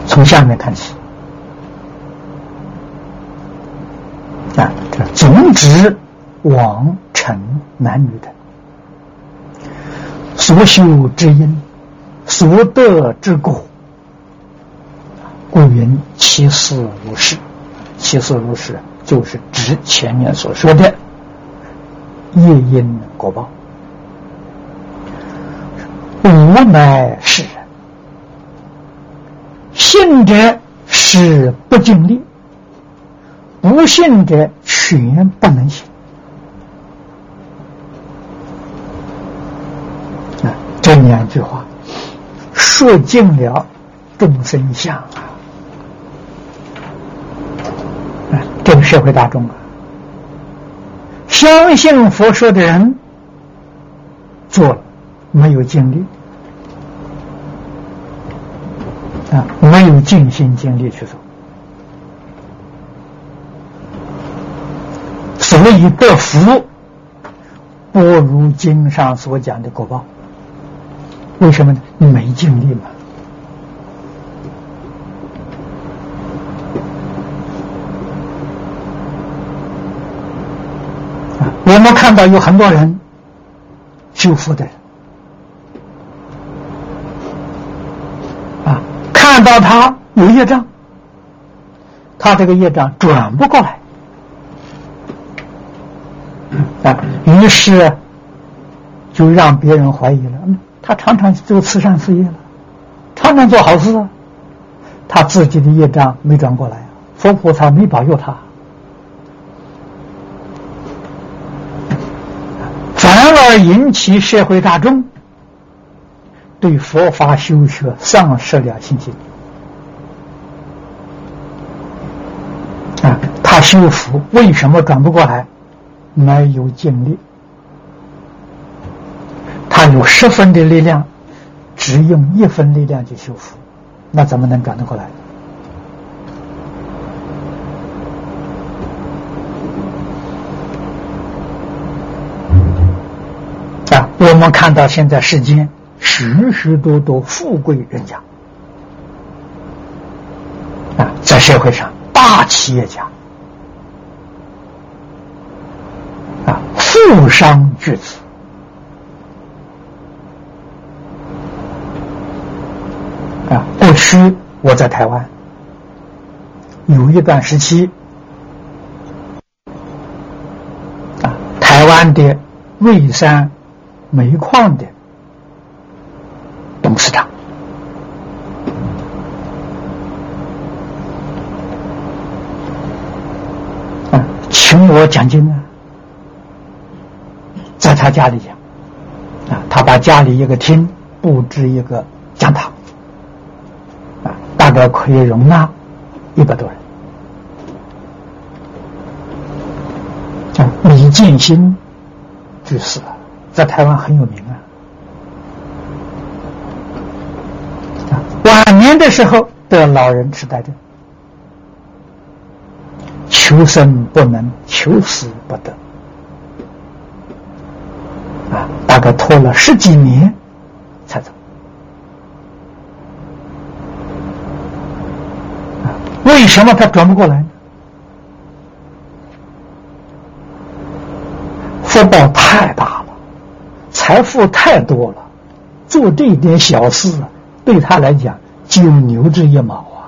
从下面看起啊，这总指王臣男女的所修之因。所得之果，故云其事如是。其事如是，就是指前面所说的业因果报。无乃是人，信者是不尽力，不信者全不能信。啊，这两句话。说尽了众生相啊！这个社会大众啊，相信佛说的人做了，没有尽力啊，没有尽心尽力去做，所以得福不如经上所讲的果报。为什么呢？你没尽力嘛？我们看到有很多人修复的人啊，看到他有业障，他这个业障转不过来啊，于是就让别人怀疑了。他常常做慈善事业了，常常做好事啊，他自己的业障没转过来，佛菩萨没保佑他，反而引起社会大众对佛法修学丧失了信心啊！他修福为什么转不过来？没有尽力。十分的力量，只用一分力量去修复，那怎么能转得过来？啊，我们看到现在世间许许多多富贵人家，啊，在社会上大企业家，啊，富商巨子。过去我在台湾有一段时期啊，台湾的瑞山煤矿的董事长啊，请我讲经啊，在他家里讲啊，他把家里一个厅布置一个。大概可以容纳一百多人。啊，李建新居士啊，在台湾很有名啊。啊，晚年的时候得老人痴呆症，求生不能，求死不得。啊，大概拖了十几年才走。为什么他转不过来呢？福报太大了，财富太多了，做这点小事对他来讲就牛之一毛啊！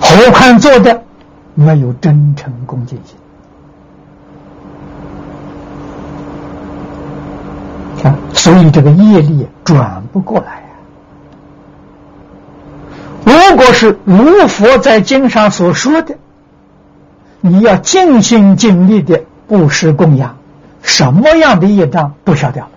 何况做的没有真诚恭敬心啊，所以这个业力转不过来。是如佛在经上所说的，你要尽心尽力的布施供养，什么样的业障都消掉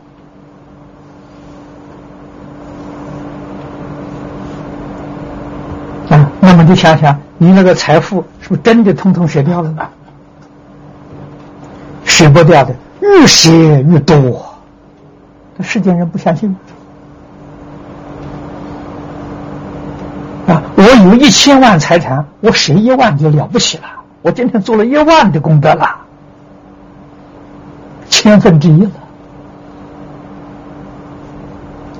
了。啊，那么你想想，你那个财富是不是真的通通舍掉了呢？舍不掉的，越舍越多，这世间人不相信。啊！我有一千万财产，我舍一万就了不起了。我今天做了一万的功德了，千分之一了。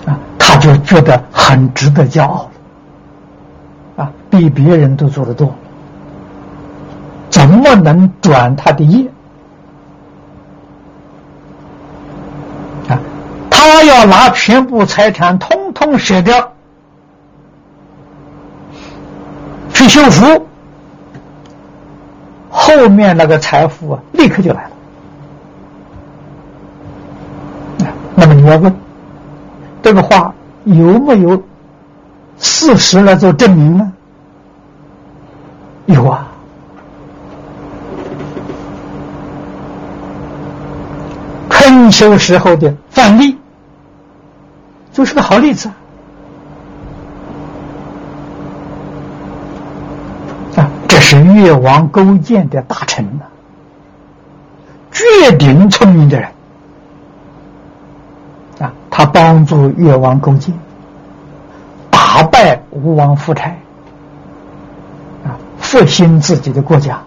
啊，他就觉得很值得骄傲。啊，比别人都做得多，怎么能转他的业？啊，他要拿全部财产通通舍掉。去修福，后面那个财富啊，立刻就来了。那么你要问，这个话有没有事实来做证明呢？有啊，春秋时候的范蠡就是个好例子。是越王勾践的大臣呐，绝顶聪明的人啊！他帮助越王勾践打败吴王夫差啊，复兴自己的国家。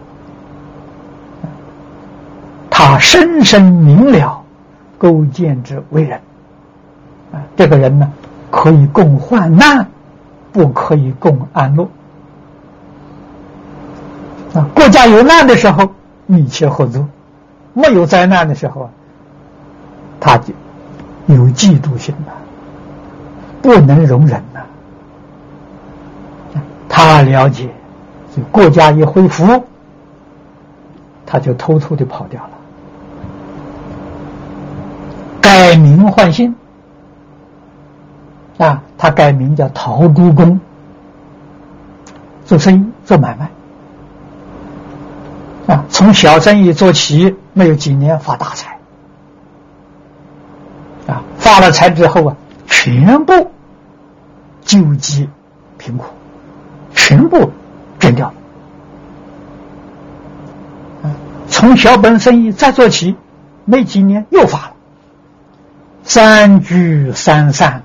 他深深明了勾践之为人啊，这个人呢，可以共患难，不可以共安乐。国家有难的时候，密切合作；没有灾难的时候，他就有嫉妒心了，不能容忍呐。他了解，就国家一恢复，他就偷偷的跑掉了，改名换姓啊，他改名叫陶朱公，做生意做买卖。啊，从小生意做起，没有几年发大财。啊，发了财之后啊，全部救济贫苦，全部捐掉。啊，从小本生意再做起，没几年又发了，三聚三散。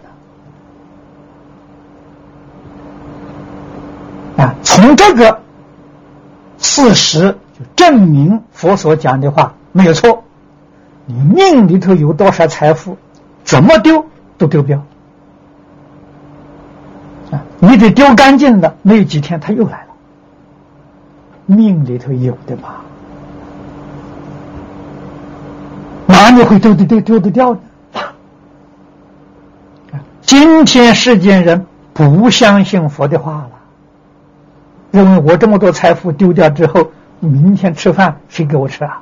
啊，从这个事实。证明佛所讲的话没有错，你命里头有多少财富，怎么丢都丢不掉啊！你得丢干净了，没有几天他又来了。命里头有的嘛，哪里会丢的丢丢得掉呢？今天世间人不相信佛的话了，认为我这么多财富丢掉之后，明天吃饭谁给我吃啊？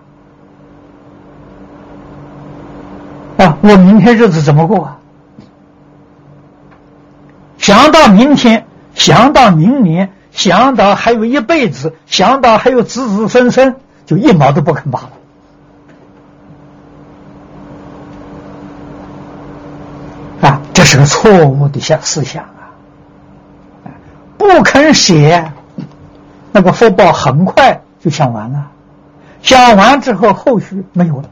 啊，我明天日子怎么过啊？想到明天，想到明年，想到还有一辈子，想到还有子子孙孙，就一毛都不肯拔了。啊，这是个错误的想思想啊！不肯写，那个福报很快就想完了，享完之后后续没有了，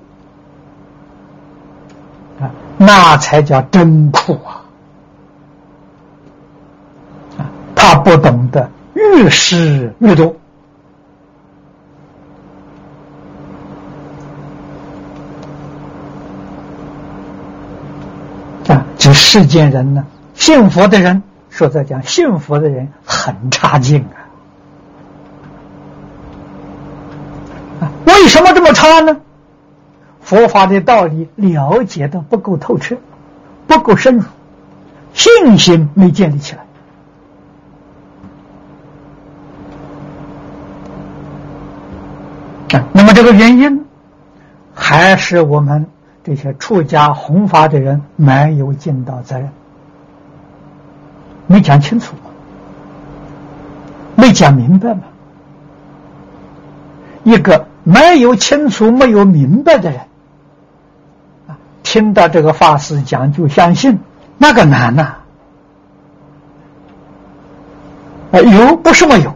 啊，那才叫真苦啊！啊，他不懂得越施越多啊。这世间人呢，信佛的人说在讲，信佛的人很差劲啊！为什么这么差呢？佛法的道理了解的不够透彻，不够深入，信心没建立起来。啊，那么这个原因还是我们。这些出家弘法的人没有尽到责任，没讲清楚，没讲明白嘛。一个没有清楚、没有明白的人，啊，听到这个法师讲就相信，那个难呐。啊，有不是没有，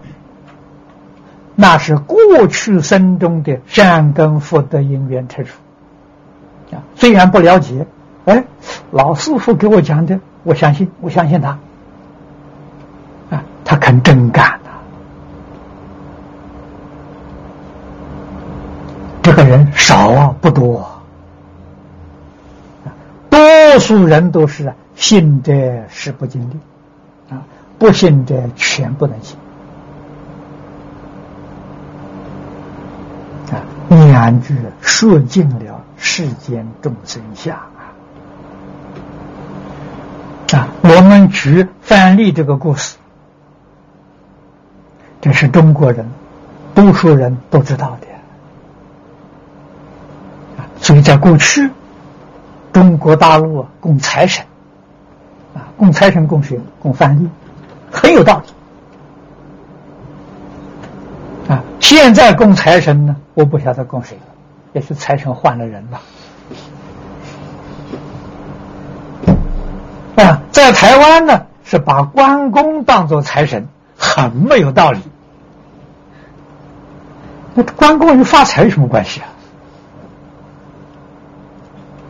那是过去生中的善根福德因缘成熟啊。虽然不了解，哎，老师傅给我讲的，我相信，我相信他，啊，他肯真干呐。这个人少啊不多，多数人都是信者事不尽力，啊，不信者全不能信。啊，两句说尽了。世间众生相啊！啊，我们举范例这个故事，这是中国人多数人都知道的在过去，中国大陆供财神啊，供财神供谁？供范例，很有道理啊。现在供财神呢，我不晓得供谁了。也许财神换了人了啊！在台湾呢，是把关公当做财神，很没有道理。那关公与发财有什么关系啊？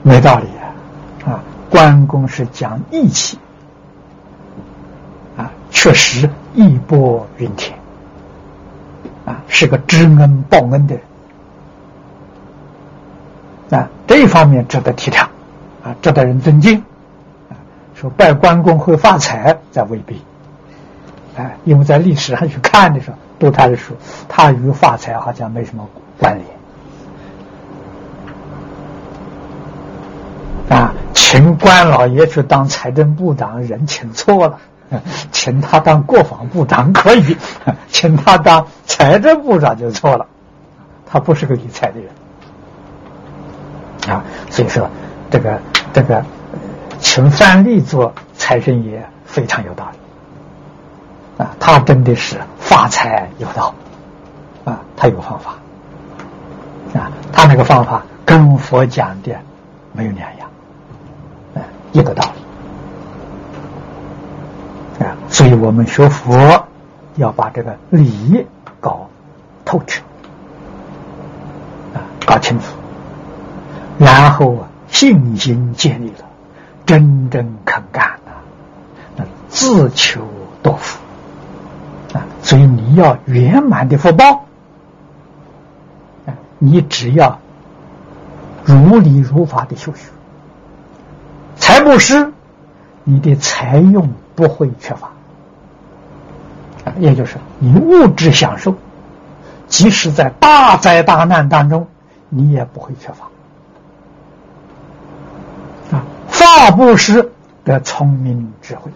没道理啊！啊，关公是讲义气啊，确实义薄云天啊，是个知恩报恩的人。啊，这一方面值得提倡，啊，值得人尊敬，啊，说拜关公会发财，在未必，哎，因为在历史上去看的时候，读他的书，他与发财好像没什么关联，啊，请关老爷去当财政部长，人请错了，请他当国防部长可以，请他当财政部长就错了，他不是个理财的人。啊，所以说，这个这个，请范蠡做财神爷非常有道理，啊，他真的是发财有道，啊，他有方法，啊，他那个方法跟佛讲的没有两样，一个道理，啊，所以我们学佛要把这个理搞透彻，啊，搞清楚。然后啊，信心建立了，真正肯干了，那自求多福啊！所以你要圆满的福报，你只要如理如法的修学，财布施，你的财用不会缺乏啊，也就是你物质享受，即使在大灾大难当中，你也不会缺乏啊。法布施的聪明智慧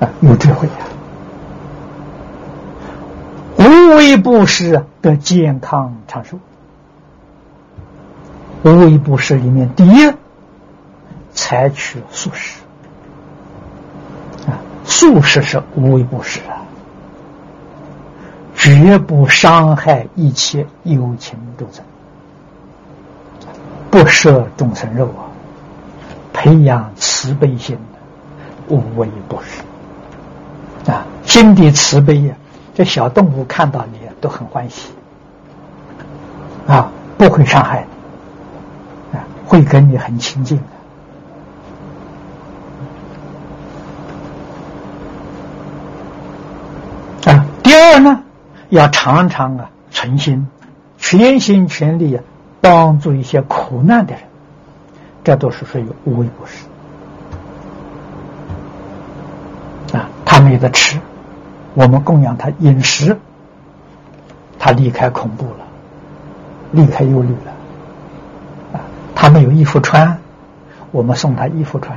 啊，有智慧呀。无为不施的健康长寿，无为不施里面，第一，采取素食。啊，素食是无为不施啊，绝不伤害一切有情众生，不摄众生肉啊，培养慈悲心的无为不施啊，心地慈悲呀。这小动物看到你都很欢喜，啊，不会伤害你，会跟你很亲近的。啊，第二呢，要常常啊，存心、全心全力啊，帮助一些苦难的人，这都是属于无微不至。啊，他没得吃。我们供养他饮食，他离开恐怖了，离开忧虑了，他没有衣服穿，我们送他衣服穿，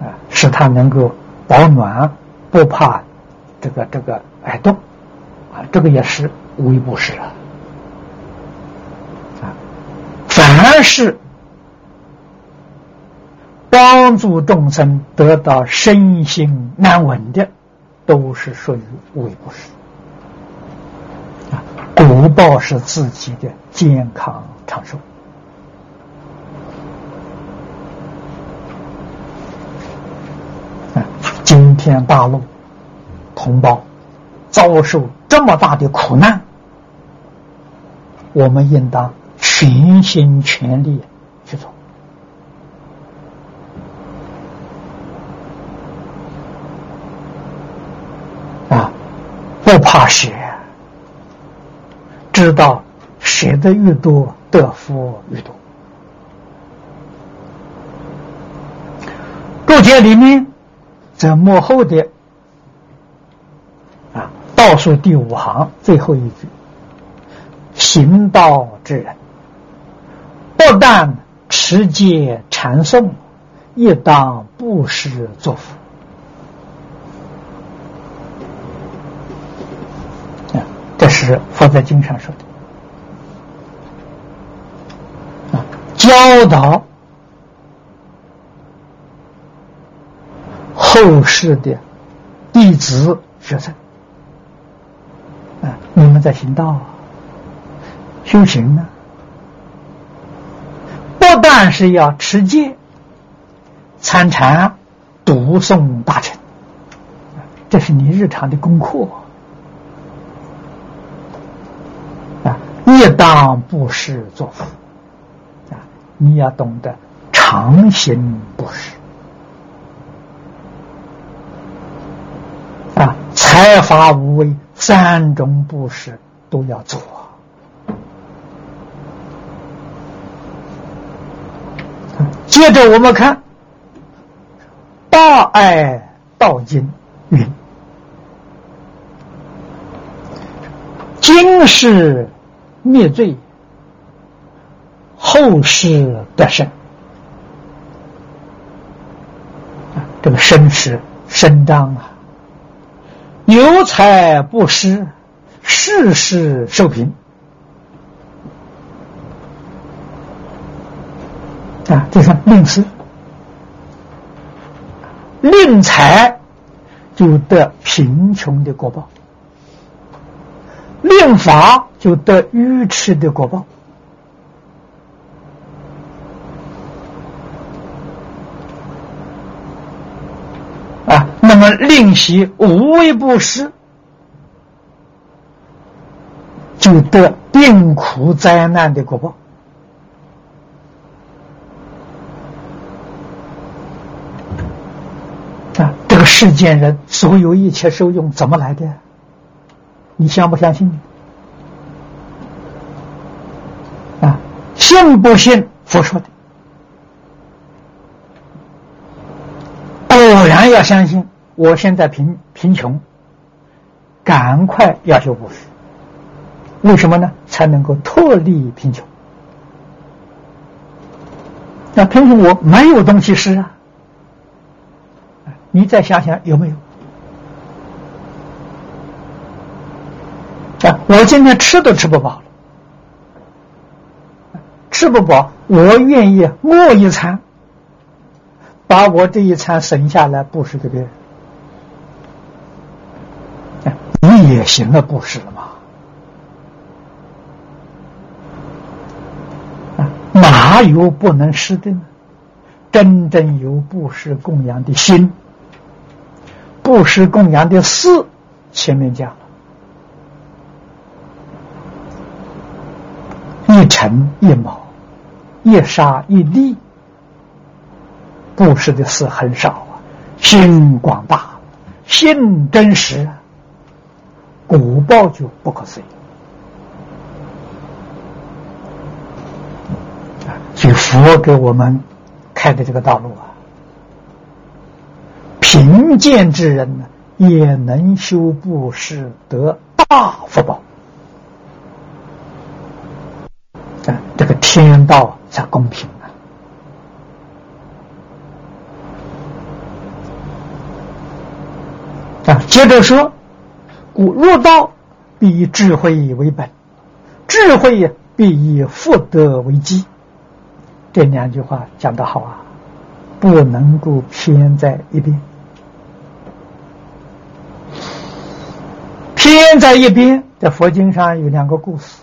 啊，使他能够保暖，不怕这个这个挨冻，啊，这个也是无微不施啊，啊，凡是帮助众生得到身心安稳的。都是属于无为不施啊，果报是自己的健康长寿啊。今天大陆同胞遭受这么大的苦难，我们应当全心全力去做啊。不怕舍，知道舍的越多，得福越多。注解里面在幕后的啊倒数第五行最后一句：“行道之人，不但持戒禅诵，亦当布施作福。”这是佛在经上说的啊，教导后世的弟子学生啊，你们在行道修行呢，不但是要持戒、参禅、读诵大乘，这是你日常的功课。一当布施作福啊！你要懂得常行布施啊，财法无为三种布施都要做。接着我们看《大爱道经》云：“经是。”灭罪，后世得生。这个生是伸张啊，有财不施，世世受贫啊！这是吝施，吝财就得贫穷的果报。令法就得愚痴的果报啊！那么令习无为不施，就得病苦灾难的果报啊！这个世间人所有一切受用怎么来的？你相不相信？啊，信不信佛说的？果然要相信。我现在贫贫穷，赶快要修布施。为什么呢？才能够脱离贫穷。那贫穷我没有东西吃啊？你再想想有没有？啊，我今天吃都吃不饱了，吃不饱，我愿意饿一餐，把我这一餐省下来布施给别人，你也行了布施了嘛？啊，哪有不能施的呢？真正有布施供养的心。布施供养的事，前面讲了，一尘一毛，一沙一粒，布施的事很少啊。心广大，心真实，果报就不可思议。所以佛给我们开的这个道路啊。贫贱之人呢，也能修布施得大福报。啊，这个天道才公平啊！啊，接着说，故入道必以智慧为本，智慧呀必以福德为基。这两句话讲得好啊，不能够偏在一边。偏在一边，在佛经上有两个故事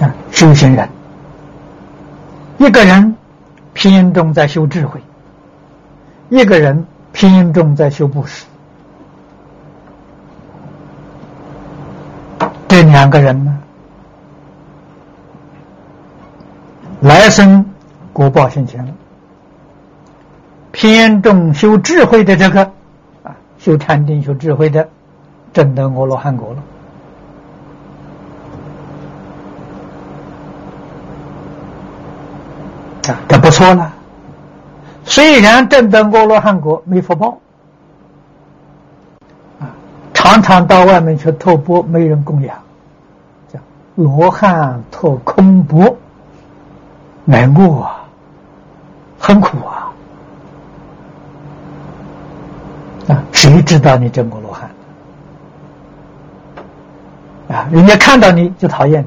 啊，修行人，一个人偏重在修智慧，一个人偏重在修布施，这两个人呢，来生果报现前了，偏重修智慧的这个啊。修禅定、修智慧的，证得阿罗汉果了，啊，这不错了。虽然证得阿罗汉果没福报，啊，常常到外面去托钵，没人供养，叫罗汉托空钵，难过啊，很苦啊。啊，谁知道你真阿罗汉？啊，人家看到你就讨厌，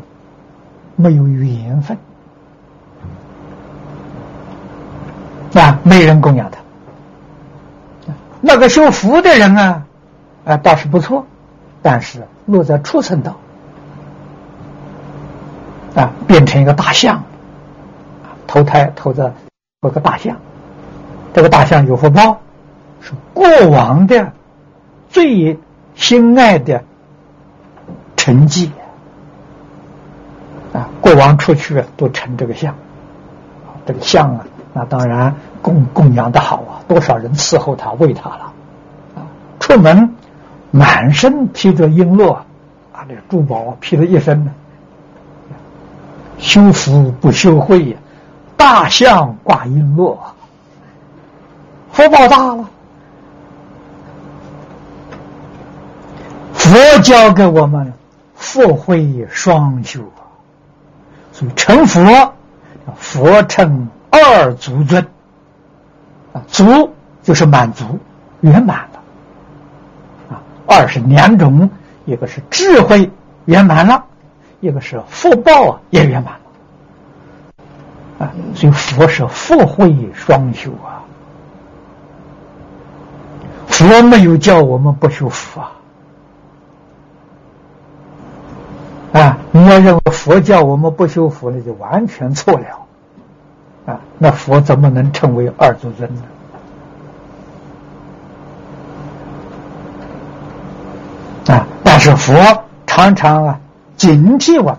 没有缘分，啊，没人供养他。那个修福的人啊，啊，倒是不错，但是落在畜生道，啊，变成一个大象，投胎投在那个大象，这个大象有福报。是过往的最心爱的成绩啊！过往出去都成这个相，这个相啊，那当然供供养的好啊，多少人伺候他、喂他了啊！出门满身披着璎珞啊，这珠宝披了一身呢，修福不修慧呀，大象挂璎珞，福报大了。佛教给我们福慧双修啊，所以成佛，佛称二足尊啊，足就是满足圆满了啊，二是两种，一个是智慧圆满了，一个是福报啊也圆满了啊，所以佛是福慧双修啊，佛没有叫我们不修福啊。啊！你要认为佛教我们不修福，那就完全错了。啊，那佛怎么能称为二祖尊呢？啊！但是佛常常啊警惕我们，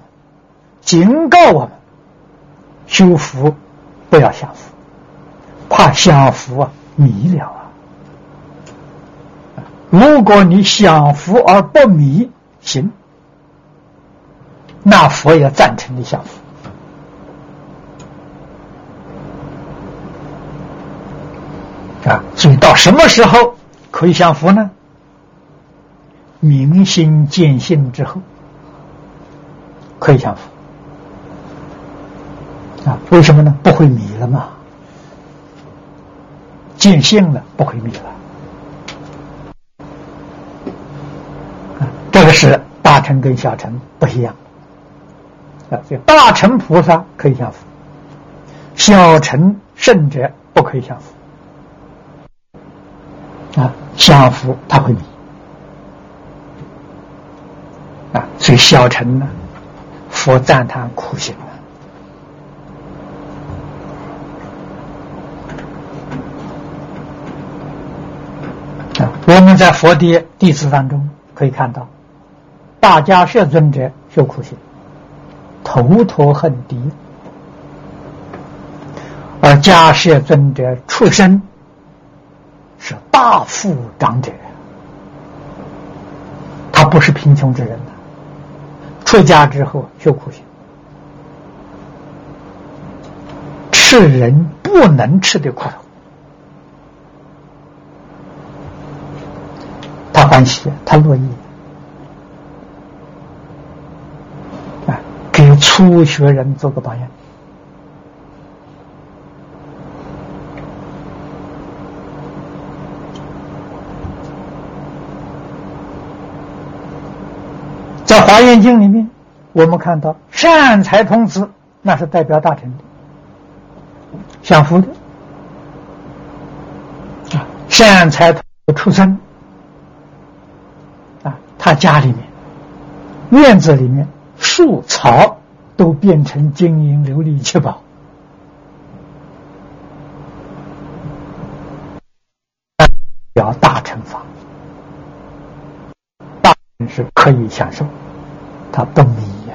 警告我们，修福不要享福，怕享福啊迷了啊。如果你享福而不迷，行。那佛也赞成你享福啊！所以到什么时候可以享福呢？明心见性之后可以享福为什么呢？不会迷了嘛？见性了，不会迷了。这个是大乘跟小乘不一样。啊，所以大乘菩萨可以降伏，小乘圣者不可以降伏。啊，降伏他会迷。啊，所以小乘呢，佛赞叹苦行啊。我们在佛的弟子当中可以看到，大迦叶尊者修苦行，头陀很低，而迦叶尊者出身是大富长者，他不是贫穷之人。出家之后修苦行，吃人不能吃的苦头，他欢喜，他乐意啊，给初学人做个榜样。在《华严经》里面，我们看到善财童子，那是代表大乘的，享福的啊。善财出生啊，他家里面院子里面树草都变成金银琉璃七宝，表大乘法，是可以享受。他不迷呀，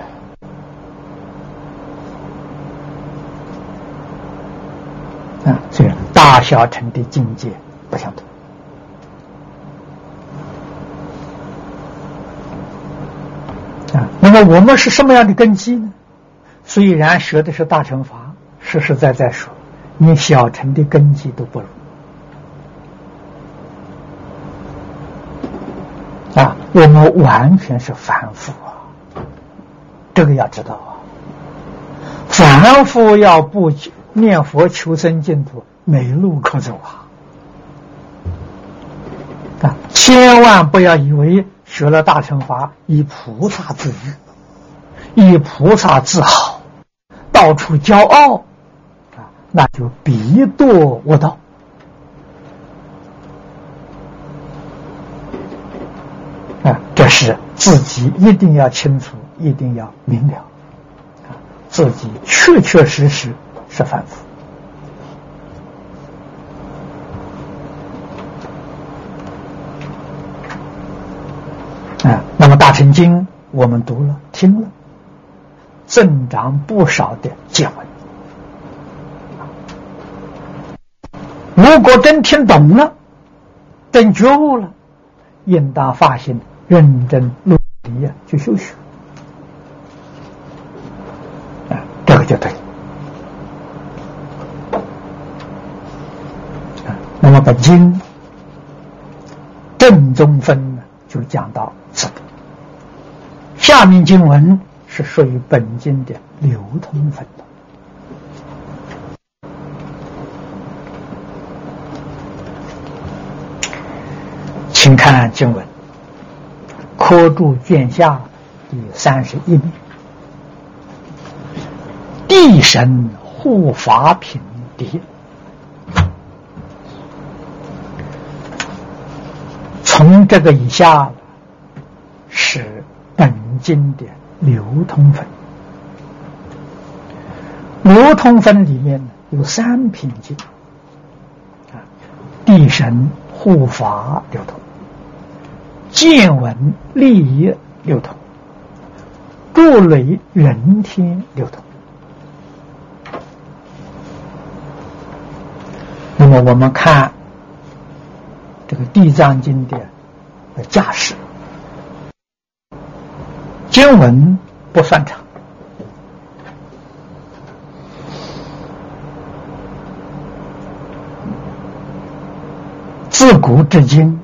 啊，所以大小乘的境界不相同啊。那么我们是什么样的根基呢？虽然学的是大乘法，实实在在说，你小乘的根基都不如我们完全是凡夫啊。这个要知道啊，凡夫要不念佛求生净土，没路可走啊！啊，千万不要以为学了大乘法以菩萨自喻，以菩萨自豪，到处骄傲啊，那就必堕恶道。这是自己一定要清楚。一定要明了，自己确确实实是凡夫，啊，那么《大乘经》我们读了、听了，增长不少的见闻。如果真听懂了，真觉悟了，应当发心认真努力呀，去修学。这个就对。那么本经正中分呢，就讲到此。下面经文是属于本经的流通分的，请看经文，科注卷下第三十一面。地神护法品第从这个以下是本经的流通分。流通分里面有三品经啊，地神护法流通，见闻利益流通，助累人天流通。那么我们看这个《地藏经》的架势，经文不算长，自古至今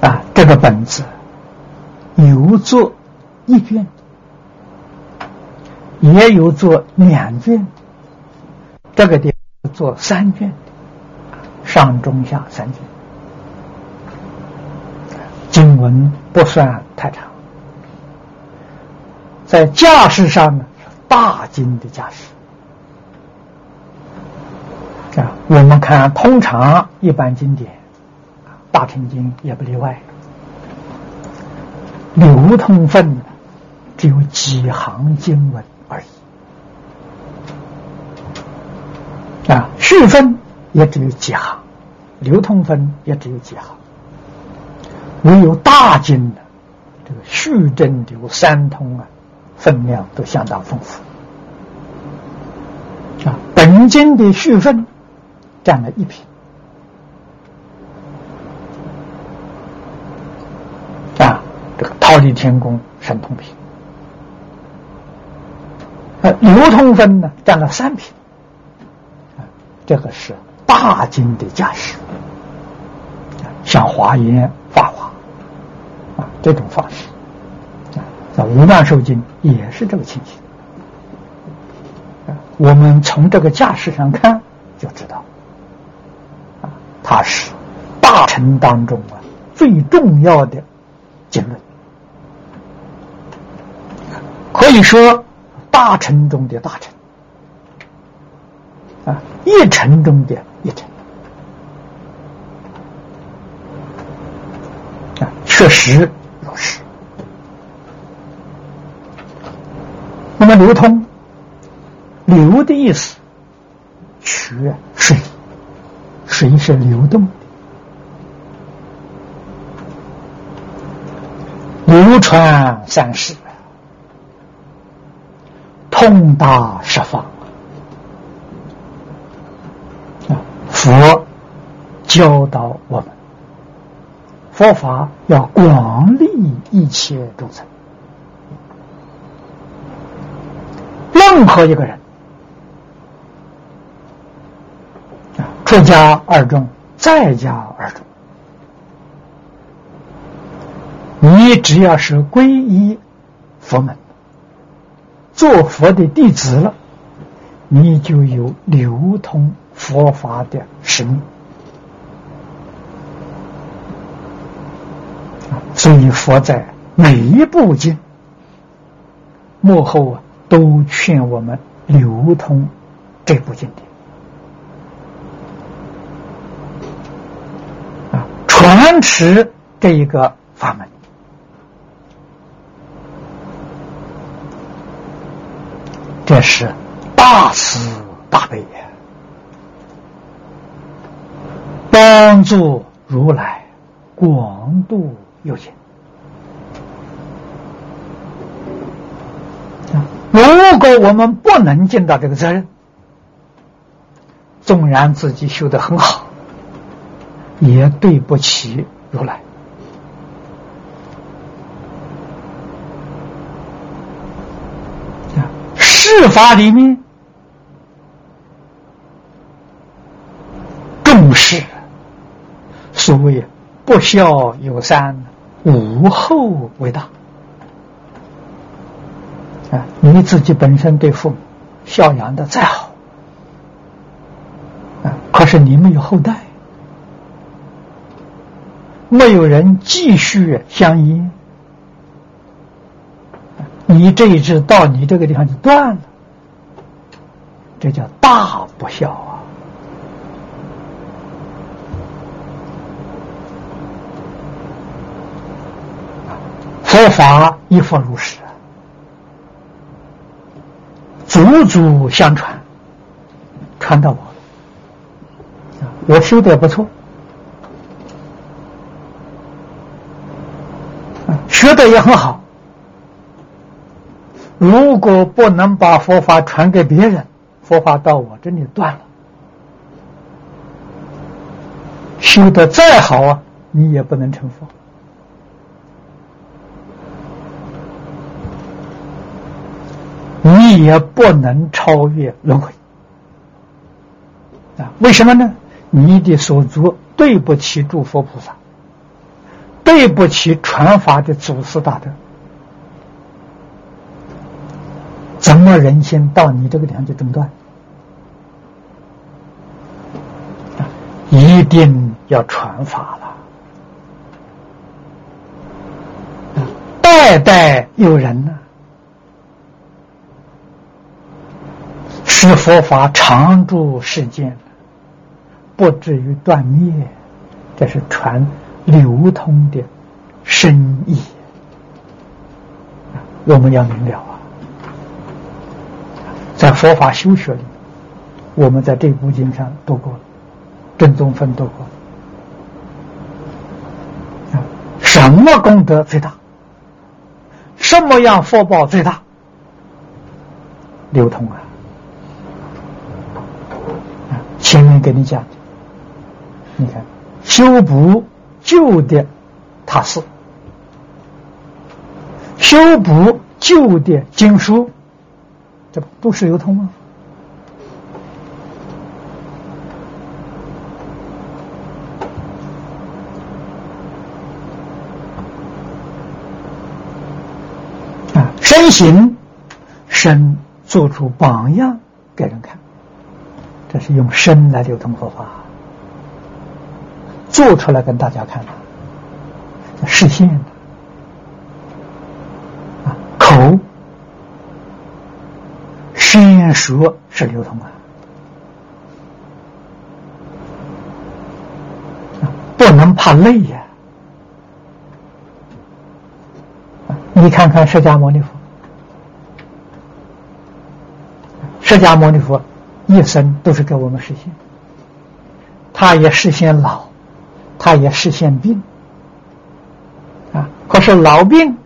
啊，这个本子有做一卷，也有做两卷，这个地方做三卷。的，上中下三卷，经文不算太长，在架势上呢，大经的架势。啊，我们看通常一般经典，大乘经也不例外，流通分只有几行经文而已，啊，续分也只有几行，流通分也只有几行，唯有大经的这个续真流三通啊，分量都相当丰富，啊，本经的续分。占了一品啊，这个桃李天宫神通品，呃，流通分呢占了三品，这个是大经的架势，像华严、法华。啊这种方式，啊，无量寿经也是这个情形，我们从这个架势上看就知道。啊它是大臣当中啊最重要的经论，可以说大臣中的大臣啊，一臣中的一臣啊，确实如是。那么流通，流的意思，缺水。水是流动的，流传三世，通达十方啊！佛教导我们，佛法要广利一切众生，任何一个人。出家二众，在家二众，你只要是皈依佛门，做佛的弟子了，你就有流通佛法的使命。所以佛在每一部经幕后啊，都劝我们流通这部经典。啊传持这一个法门，这是大慈大悲，帮助如来广度有情。如果我们不能尽到这个责任，纵然自己修得很好。也对不起如来啊！治法里面重视所谓不孝有三，无后为大啊！你自己本身对父母孝养的再好啊，可是你没有后代。没有人继续相依，你这一支到你这个地方就断了，这叫大不孝啊！佛法亦复如是，祖祖相传，传到我，我修的也不错。学的也很好，如果不能把佛法传给别人，佛法到我这里断了，修的再好啊，你也不能成佛，你也不能超越轮回啊？为什么呢？你的所作对不起诸佛菩萨。对不起，传法的祖师大德，怎么人心到你这个地方就中断？一定要传法了，代代有人呢，使佛法常驻世间，不至于断灭。这是传流通的深意，我们要明了！在佛法修学里，我们在这部经上读过了。正宗分读过啊！什么功德最大？什么样福报最大？流通啊！前面给你讲的，你看修补旧的塔寺，修补旧的经书，这不都是流通吗？身行身做出榜样给人看，这是用身来流通佛法，做出来跟大家看的，实现的啊，口先说是流通啊，不能怕累呀，你看看释迦牟尼佛。释迦牟尼佛一生都是给我们实现，他也实现老，他也实现病，啊！可是老病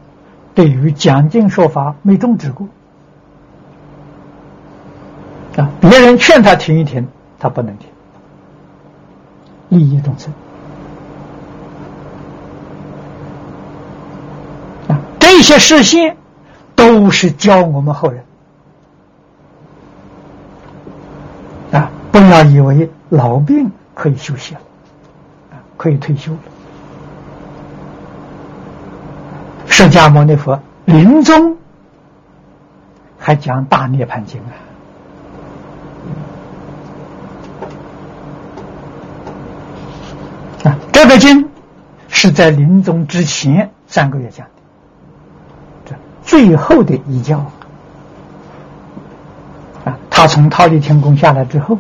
对于讲经说法没终止过，啊！别人劝他停一停，他不能停，利益众生，啊！这些事情都是教我们后人啊。不要以为老病可以休息了，啊，可以退休了。释迦牟尼佛临终还讲《大涅槃经》啊，啊，这个经是在临终之前三个月讲的，这最后的遗教啊，他从忉利天宫下来之后。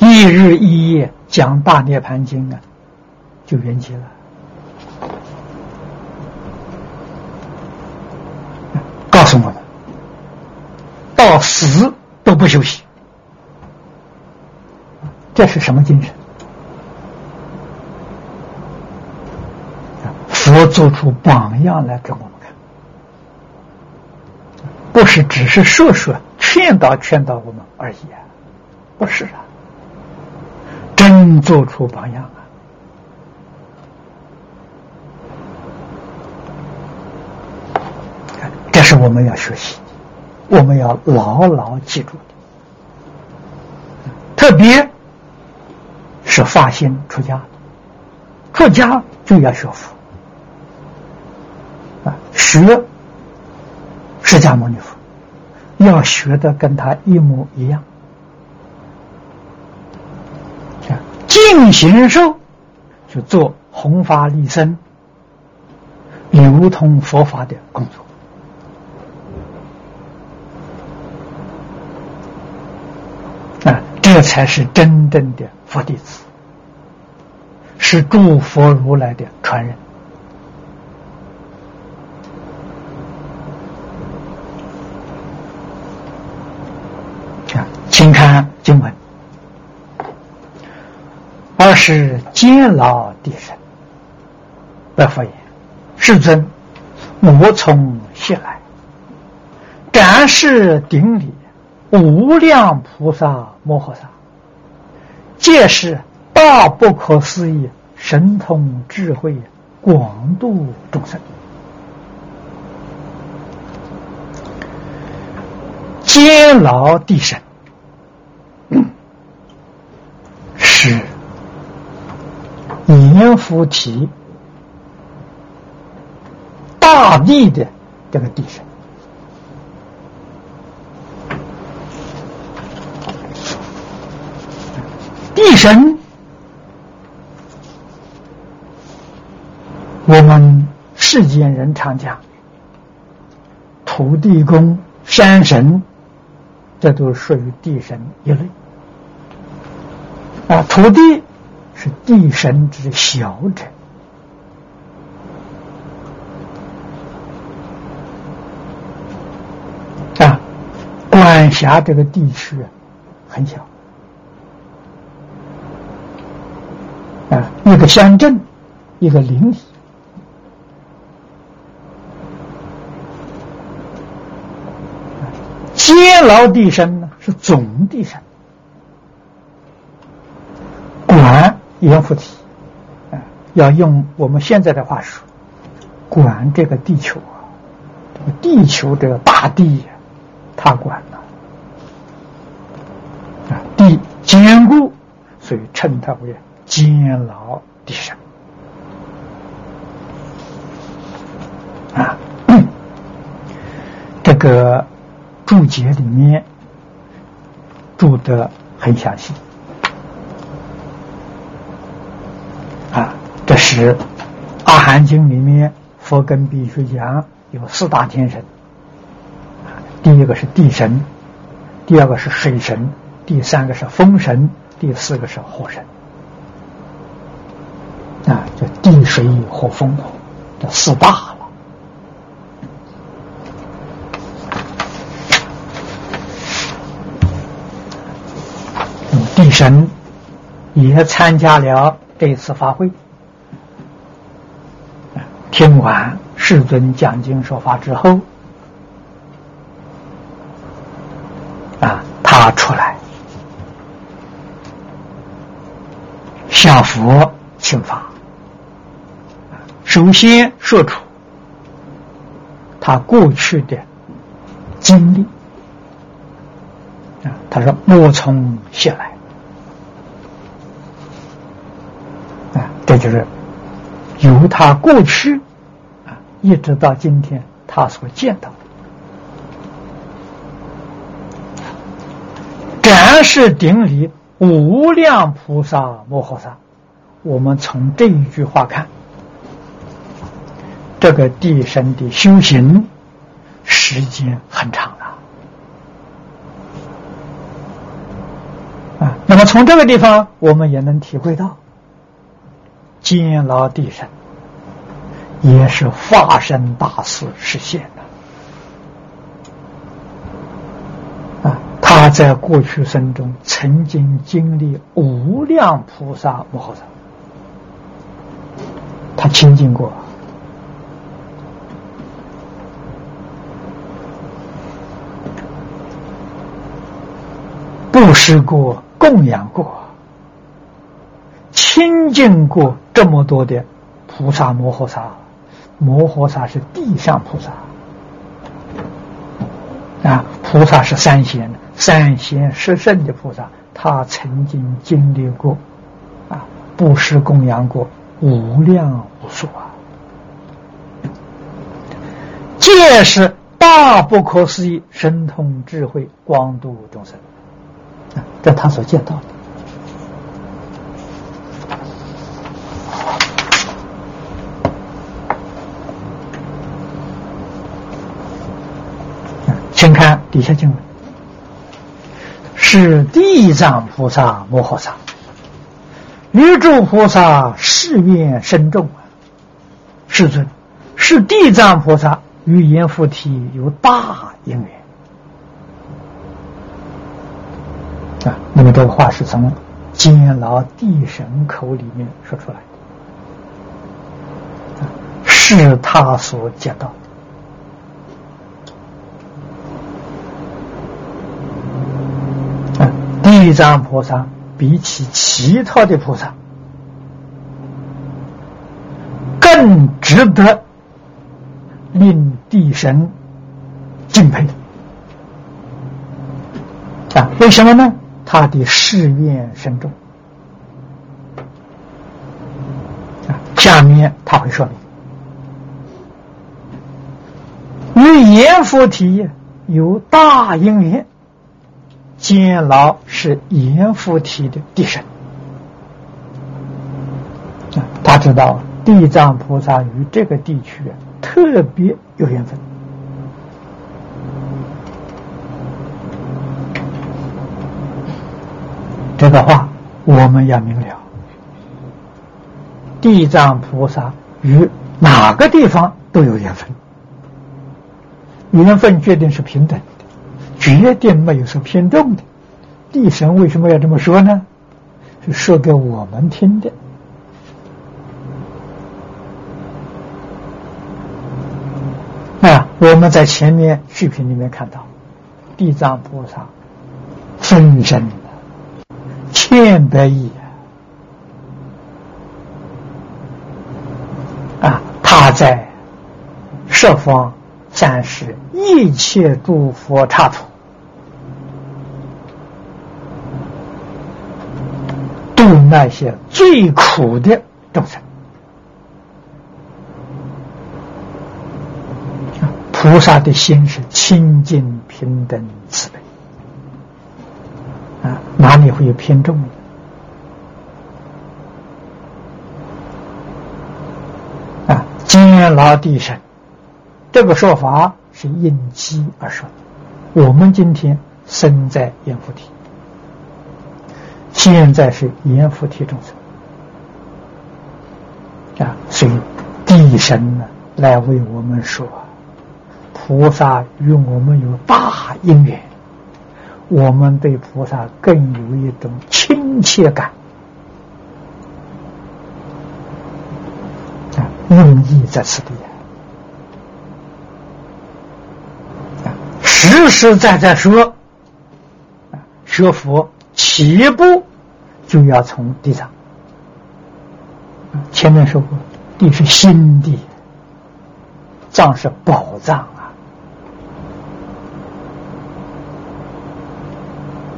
一日一夜讲《大涅盘经》啊，就圆寂了。告诉我们，到死都不休息，这是什么精神？佛做出榜样来给我们看，不是只是说说劝导劝导我们而已啊，不是啊。真做出榜样啊！这是我们要学习，我们要牢牢记住的。特别是发心出家，出家就要学佛，学释迦牟尼佛，要学的跟他一模一样。进行受，就做弘法利生、流通佛法的工作啊，这才是真正的佛弟子，是诸佛如来的传人啊，请看经文。二是监牢地神，白佛言：“世尊，我从西来，感是顶礼无量菩萨摩诃萨，皆是大不可思议神通智慧，广度众生。监牢地神多福提大地的这个地神。地神我们世间人常讲土地公山神这都属于地神一类。啊土地是地神之小者，啊，管辖这个地区很小。啊，一个乡镇，一个邻里，监牢地神呢是总地神，管阎浮提，啊，要用我们现在的话说，管这个地球啊，这个地球这个大地，他管了，啊，地坚固，所以称它为。监牢地神啊，这个注解里面注的很详细。这是《阿含经》里面佛跟必须讲有四大天神，第一个是地神，第二个是水神，第三个是风神，第四个是火神。啊，就地水火风这四大了。地神也参加了这次法会，听完世尊讲经说法之后，啊，他出来向佛请法。首先说出他过去的经历啊，他说：“莫从谢来啊，这就是由他过去啊，一直到今天他所见到的，展示顶礼无量菩萨摩诃萨。我们从这一句话看。”这个地神的修行时间很长了啊！那么从这个地方，我们也能体会到，监牢地神也是化身大事实现的啊！他在过去生中曾经经历无量菩萨摩诃萨，他亲近过。布施过，供养过，亲近过这么多的菩萨摩诃萨，摩诃萨是地上菩萨。啊，菩萨是三贤，三贤十圣的菩萨，他曾经经历过啊，布施供养过无量无数啊，皆是大不可思议神通智慧，光度众生。啊。这他所见到的，请看底下经文：是地藏菩萨摩诃萨，玉诸菩萨誓愿深重啊！世尊，是地藏菩萨与阎浮提有大因缘。啊，那么这个话是从监牢地神口里面说出来的，是他所见到的。啊，地藏菩萨比起其他的菩萨更值得令地神敬佩啊？为什么呢？他的誓愿深重啊！下面他会说明：与阎浮提有大因缘，监牢是阎浮提的地神。他知道地藏菩萨与这个地区特别有缘分。这个话我们要明了，地藏菩萨与哪个地方都有缘分，缘分决定是平等。的，决定没有说偏重的。地神为什么要这么说呢？是说给我们听的。啊，我们在前面视频里面看到，地藏菩萨分身。千百亿啊！他在十方暂时一切诸佛刹土，度那些最苦的众生。菩萨的心是清净平等慈悲。啊，哪里会有偏重的？啊，监牢地神，这个说法是应机而说的。我们今天生在阎浮提，现在是阎浮提众生啊，所以地神呢来为我们说，菩萨与我们有大因缘。我们对菩萨更有一种亲切感，啊，用意在此地啊，实实在在说，啊，学佛起一步就要从地藏，前面说过，地是心地，藏是宝藏啊。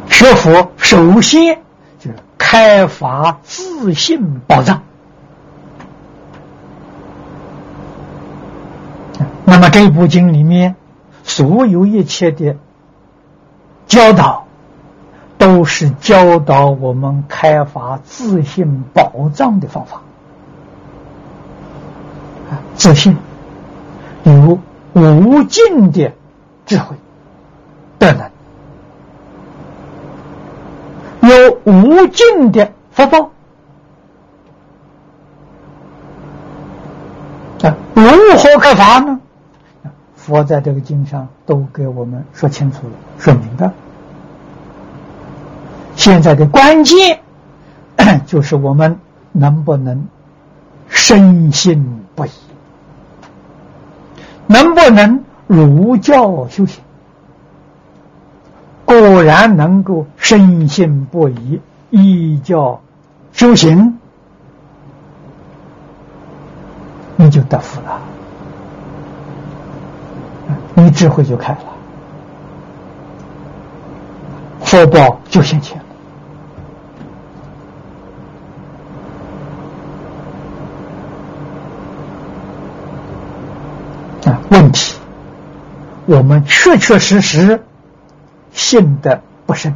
学佛首先就是开发自信宝藏。那么这部经里面所有一切的教导，都是教导我们开发自信宝藏的方法。自信有无尽的智慧、德能。有无尽的福报啊！如何开发呢？佛在这个经上都给我们说清楚了、说明白。现在的关键 就是我们能不能深信不疑，能不能儒教修行。果然能够深信不疑，依教修行，你就得福了，你智慧就开了，福报就现前。问题，我们确确实实。信的不深，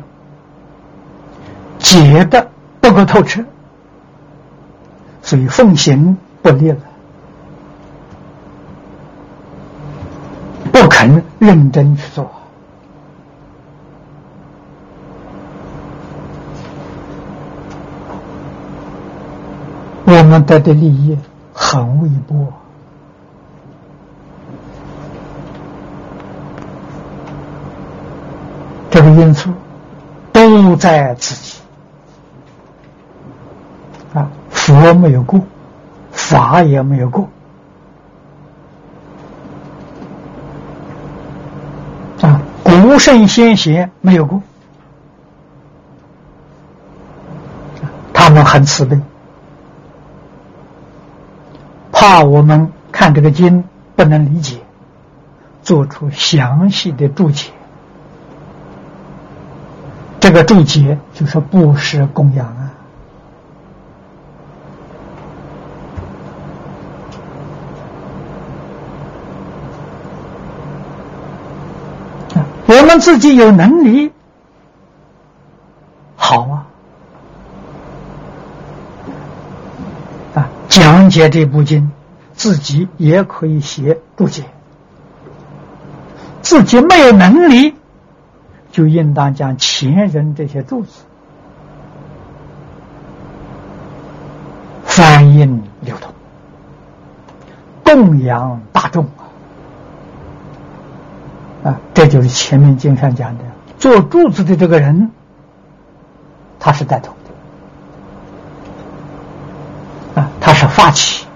解的不够透彻，所以奉行不力了，不肯认真去做。我们得的利益很微薄。这个因素都在自己。啊，佛没有过，法也没有过。啊，古圣先贤没有过，他们很慈悲，怕我们看这个经不能理解，做出详细的注解。这个注解就是布施供养啊！我们自己有能力，好啊！啊，讲解这部经，自己也可以写注解。自己没有能力，就应当将前人这些注子翻印流通，供养大众啊！这就是前面经上讲的，做柱子的这个人，他是带头的啊，他是发起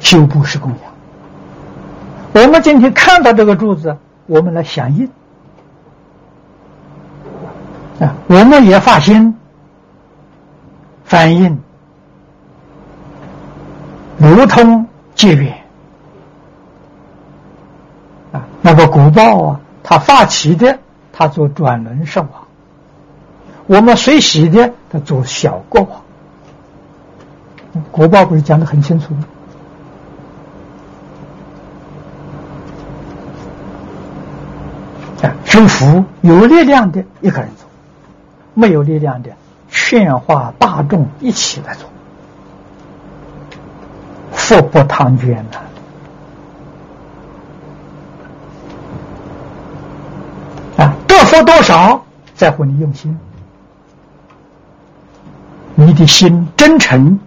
修布施供养。我们今天看到这个柱子，我们来响应啊！我们也发心反映流通结缘啊。那个古报啊，他发起的，他做转轮圣王；我们随喜的，他做小国王。国报不是讲的很清楚吗？修福有力量的一个人做，没有力量的劝化大众一起来做，福不唐捐呐！啊，得福多少在乎你用心，你的心真诚，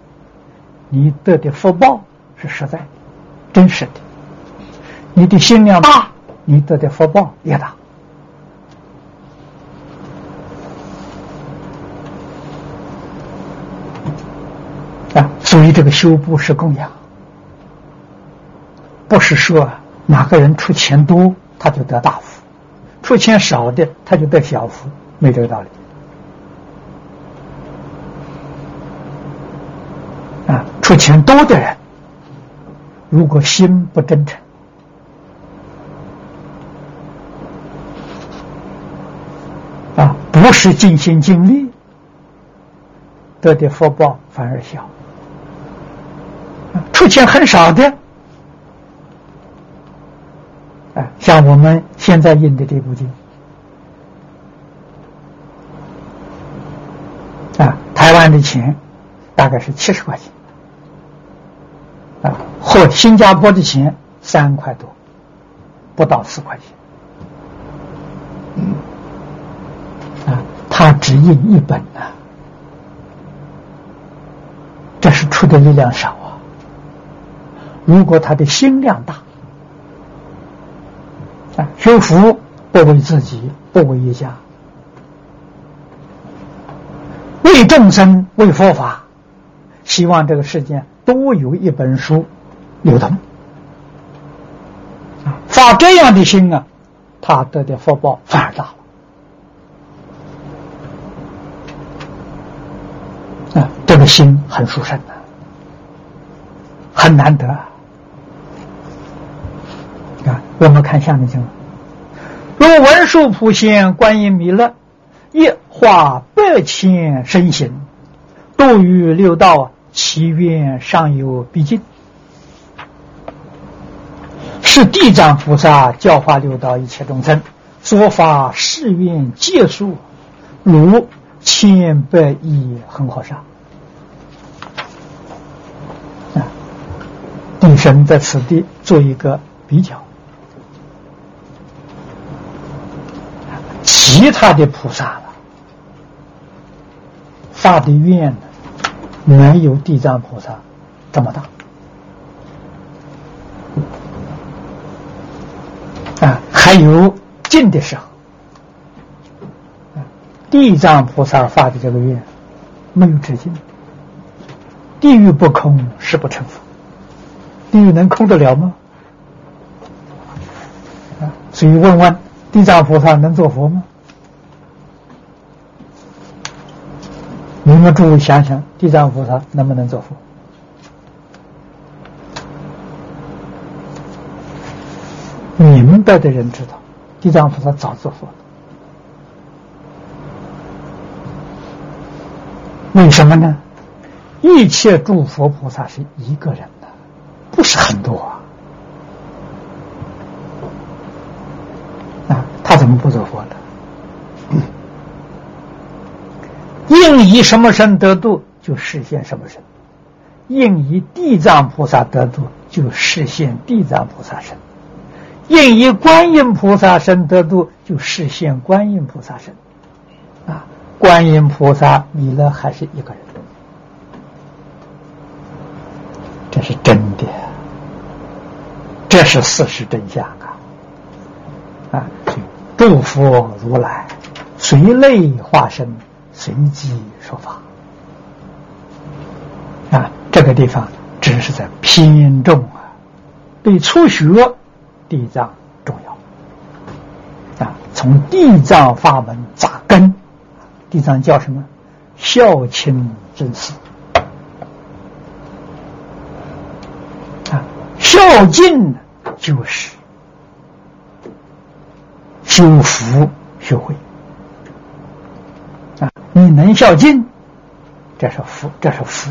你得的福报是实在、真实的；你的心量大，你得的福报也大。所以，这个修布施供养，不是说哪个人出钱多他就得大福，出钱少的他就得小福，没这个道理。啊，出钱多的人，如果心不真诚，啊，不是尽心尽力，得的福报反而小。出钱很少的，啊，像我们现在印的这部经，啊，台湾的钱大概是七十块钱，啊，或新加坡的钱三块多，不到四块钱，啊，他只印一本呐，这是出的力量少。如果他的心量大，啊，修福不为自己，不为一家，为众生，为佛法，希望这个世界多有一本书流通，发这样的心啊，他得的福报反而大了，啊，这个心很殊胜的，很难得。我们看下面经文：如文殊普贤、观音弥勒，一化百千身形，度于六道，其愿尚有毕竟。是地藏菩萨教化六道一切众生，说法誓愿皆数，如千百亿恒河沙。啊，地神在此地做一个比较。其他的菩萨了，发的愿呢，没有地藏菩萨这么大啊。还有近的时候，地藏菩萨发的这个愿没有止境。地狱不空，誓不成佛。地狱能空得了吗？啊，所以问问地藏菩萨能做佛吗？你们诸位想想，地藏菩萨能不能做佛？明白的人知道，地藏菩萨早做佛了。为什么呢？一切诸佛菩萨是一个人的，不是很多啊。啊，他怎么不做佛呢？应以什么身得度，就实现什么身。应以地藏菩萨得度，就实现地藏菩萨身；应以观音菩萨身得度，就实现观音菩萨身。啊，观音菩萨弥勒还是一个人，这是真的，这是事实真相啊！啊，诸佛如来随类化身，随机说法。啊，这个地方只是在偏重啊，对初学地藏重要啊，从地藏法门扎根，地藏叫什么？孝亲尊师啊，孝敬就是修福学会，你能孝敬，这是福，这是福。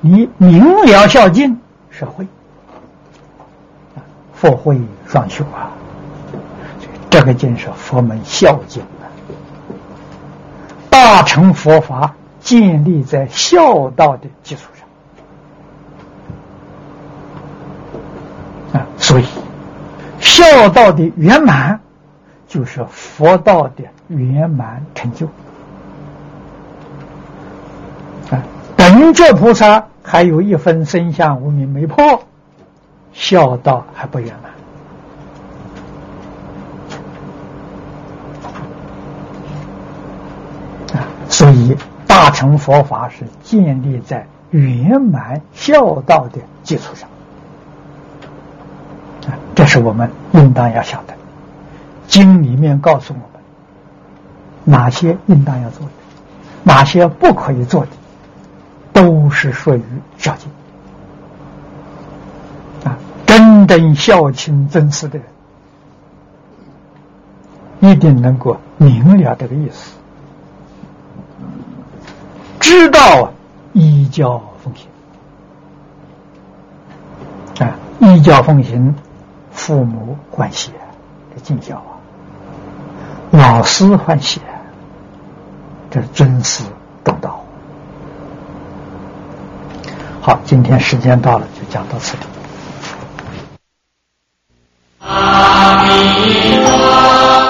你明了孝敬是慧，佛慧双修啊！这个经是佛门孝经啊，大乘佛法建立在孝道的基础上啊，所以孝道的圆满就是佛道的圆满成就。本觉菩萨还有一分身相无名没破，孝道还不圆满！所以大乘佛法是建立在圆满孝道的基础上！这是我们应当要晓得。经里面告诉我们，哪些应当要做的，哪些不可以做的。都是属于孝敬啊！真正孝亲尊师的人，一定能够明了这个意思，知道依教奉行啊！依教奉行，父母欢喜，这尽孝啊；老师欢喜，这是尊师重道。好，今天时间到了，就讲到此地。阿弥陀。